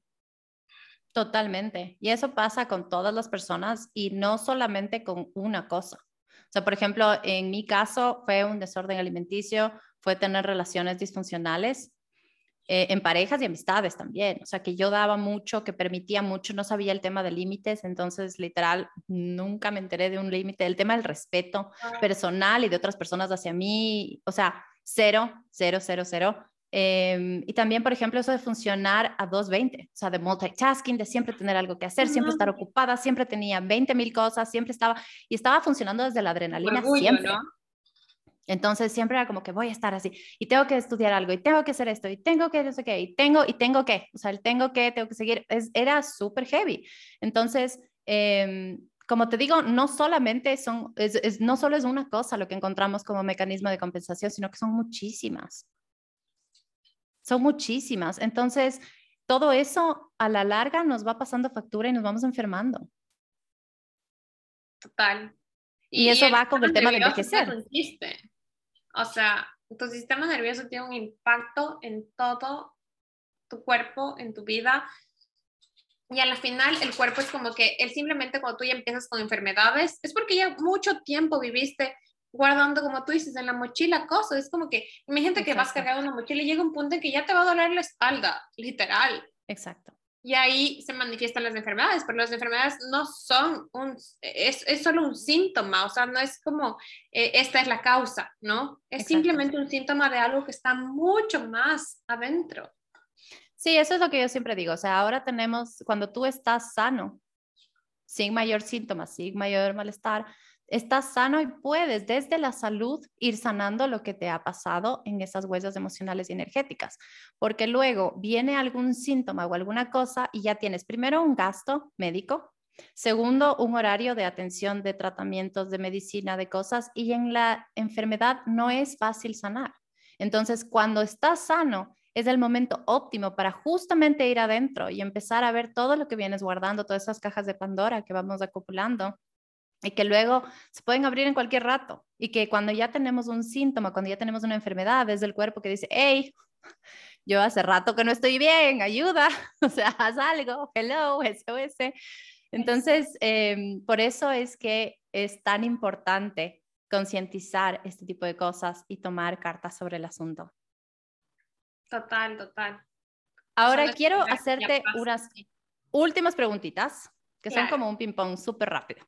Totalmente. Y eso pasa con todas las personas y no solamente con una cosa. O sea, por ejemplo, en mi caso fue un desorden alimenticio, fue tener relaciones disfuncionales eh, en parejas y amistades también. O sea, que yo daba mucho, que permitía mucho, no sabía el tema de límites, entonces literal nunca me enteré de un límite. El tema del respeto personal y de otras personas hacia mí, o sea, cero, cero, cero, cero. Em, y también, por ejemplo, eso de funcionar a 220, o sea, de multitasking, de siempre tener algo que hacer, siempre estar ocupada, siempre tenía 20 mil cosas, siempre estaba, y estaba funcionando desde la adrenalina siempre. ¿no? Entonces siempre era como que voy a estar así y tengo que estudiar algo y tengo que hacer esto y tengo que no sé qué y tengo y tengo que, o sea, el tengo que, tengo que seguir, es, era súper heavy. Entonces, em, como te digo, no solamente son, es, no solo es una cosa lo que encontramos como mecanismo de compensación, sino que son muchísimas. Son muchísimas. Entonces, todo eso a la larga nos va pasando factura y nos vamos enfermando. Total. Y, eso va con el tema de envejecer. O sea, tu sistema nervioso tiene un impacto en todo tu cuerpo, en tu vida. Y al final el cuerpo es como que él simplemente cuando tú ya empiezas con enfermedades, es porque ya mucho tiempo viviste guardando, como tú dices, en la mochila cosas. Es como que, imagínate que vas cargando una mochila y llega un punto en que ya te va a doler la espalda, literal. Exacto. Y ahí se manifiestan las enfermedades, pero las enfermedades no son un, es, es solo un síntoma, o sea, no es como eh, esta es la causa, ¿no? Es simplemente un síntoma de algo que está mucho más adentro. Sí, eso es lo que yo siempre digo, o sea, ahora tenemos, cuando tú estás sano, sin mayor síntoma, sin mayor malestar, estás sano y puedes desde la salud ir sanando lo que te ha pasado en esas huellas emocionales y energéticas, porque luego viene algún síntoma o alguna cosa y ya tienes primero un gasto médico, segundo un horario de atención de tratamientos de medicina, de cosas, y en la enfermedad no es fácil sanar. Entonces, cuando estás sano, es el momento óptimo para justamente ir adentro y empezar a ver todo lo que vienes guardando, todas esas cajas de Pandora que vamos acumulando y que luego se pueden abrir en cualquier rato y que cuando ya tenemos un síntoma, cuando ya tenemos una enfermedad desde el cuerpo que dice, hey, (laughs) yo hace rato que no estoy bien, ayuda, (laughs) o sea, haz algo, hello, SOS. Entonces, em, por eso es que es tan importante concientizar este tipo de cosas y tomar cartas sobre el asunto. Total, total. Ahora quiero hacerte unas últimas preguntitas, que son como un ping-pong súper rápido.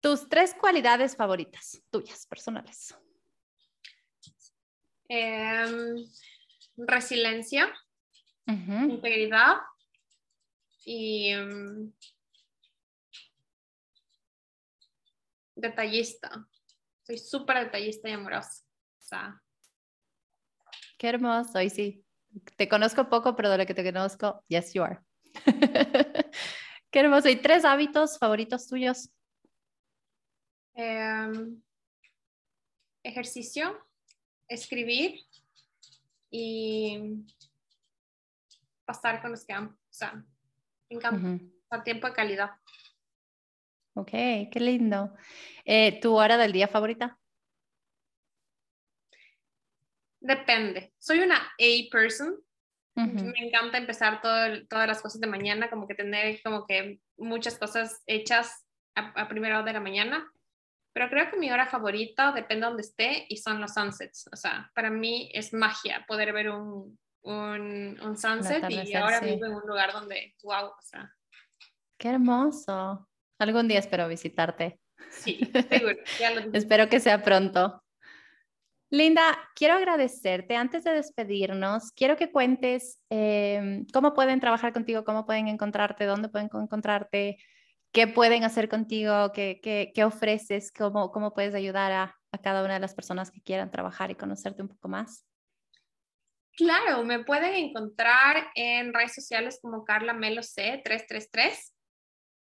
Tus tres cualidades favoritas, tuyas, personales. Em, resiliencia, integridad y em, detallista. Soy súper detallista y amorosa. Qué hermoso, y sí. Te conozco poco, pero de lo que te conozco, yes, you are. (laughs) Qué hermoso. ¿Y tres hábitos favoritos tuyos? Em, ejercicio, escribir y pasar con los que amo. O sea, me encanta. tiempo de calidad. Ok, qué lindo. Eh, ¿Tu hora del día favorita? Depende. Soy una A person. Me encanta empezar todas las cosas de mañana, como que tener como que muchas cosas hechas a, primera hora de la mañana. Pero creo que mi hora favorita, depende de donde esté, y son los sunsets. O sea, para mí es magia poder ver un, un, un sunset y ahora vivo en un lugar donde, wow, o sea. Qué hermoso. Algún día espero visitarte. Sí, (laughs) seguro. espero que sea pronto. Linda, quiero agradecerte. Antes de despedirnos, quiero que cuentes em, cómo pueden trabajar contigo, cómo pueden encontrarte, dónde pueden encontrarte, qué pueden hacer contigo, qué, qué, ofreces, cómo, cómo puedes ayudar a, a, cada una de las personas que quieran trabajar y conocerte un poco más. Claro, me pueden encontrar en redes sociales como Carla Melo C 333.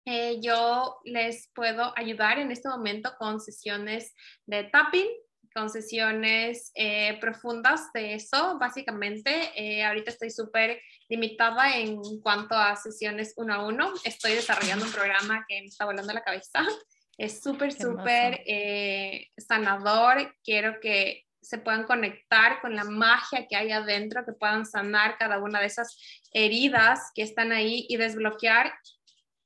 Eh, yo les puedo ayudar en este momento con sesiones de tapping, con sesiones eh, profundas de eso, básicamente. Eh, ahorita estoy súper limitada en cuanto a sesiones uno a uno. Estoy desarrollando un programa que me está volando la cabeza. (laughs) Es súper, súper eh, sanador. Quiero que se puedan conectar con la magia que hay adentro, que puedan sanar cada una de esas heridas que están ahí y desbloquear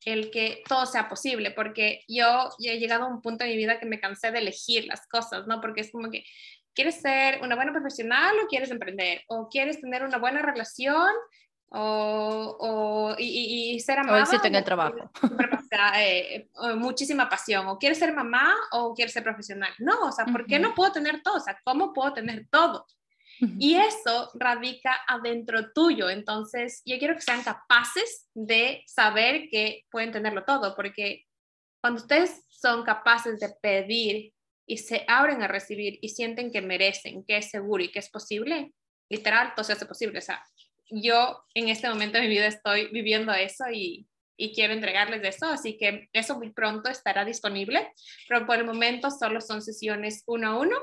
el que todo sea posible, porque yo ya he llegado a un punto en mi vida que me cansé de elegir las cosas, ¿no? Porque es como que quieres ser una buena profesional o quieres emprender, o quieres tener una buena relación o, o y, ser amada. O en el trabajo. Eh, muchísima pasión, o quieres ser mamá o quieres ser profesional. No, o sea, ¿por qué no puedo tener todo? O sea, ¿cómo puedo tener todo? Y eso radica adentro tuyo. Entonces, yo quiero que sean capaces de saber que pueden tenerlo todo, porque cuando ustedes son capaces de pedir y se abren a recibir y sienten que merecen, que es seguro y que es posible, literal, todo se hace posible. O sea, yo en este momento de mi vida estoy viviendo eso y, y quiero entregarles eso, así que eso muy pronto estará disponible, pero por el momento solo son sesiones uno a uno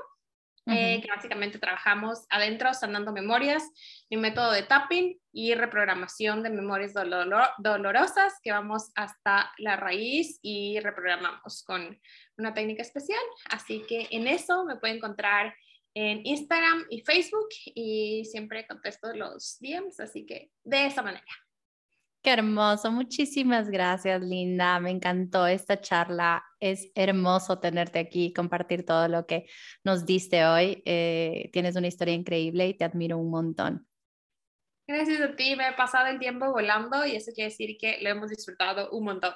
eh, que básicamente trabajamos adentro sanando memorias, mi método de tapping y reprogramación de memorias dolorosas, que vamos hasta la raíz y reprogramamos con una técnica especial. Así que en eso me pueden encontrar en Instagram y Facebook y siempre contesto los DMs, así que de esa manera. Qué hermoso, muchísimas gracias Linda, me encantó esta charla, es hermoso tenerte aquí, compartir todo lo que nos diste hoy, eh, tienes una historia increíble y te admiro un montón. Gracias a ti, me he pasado el tiempo volando y eso quiere decir que lo hemos disfrutado un montón.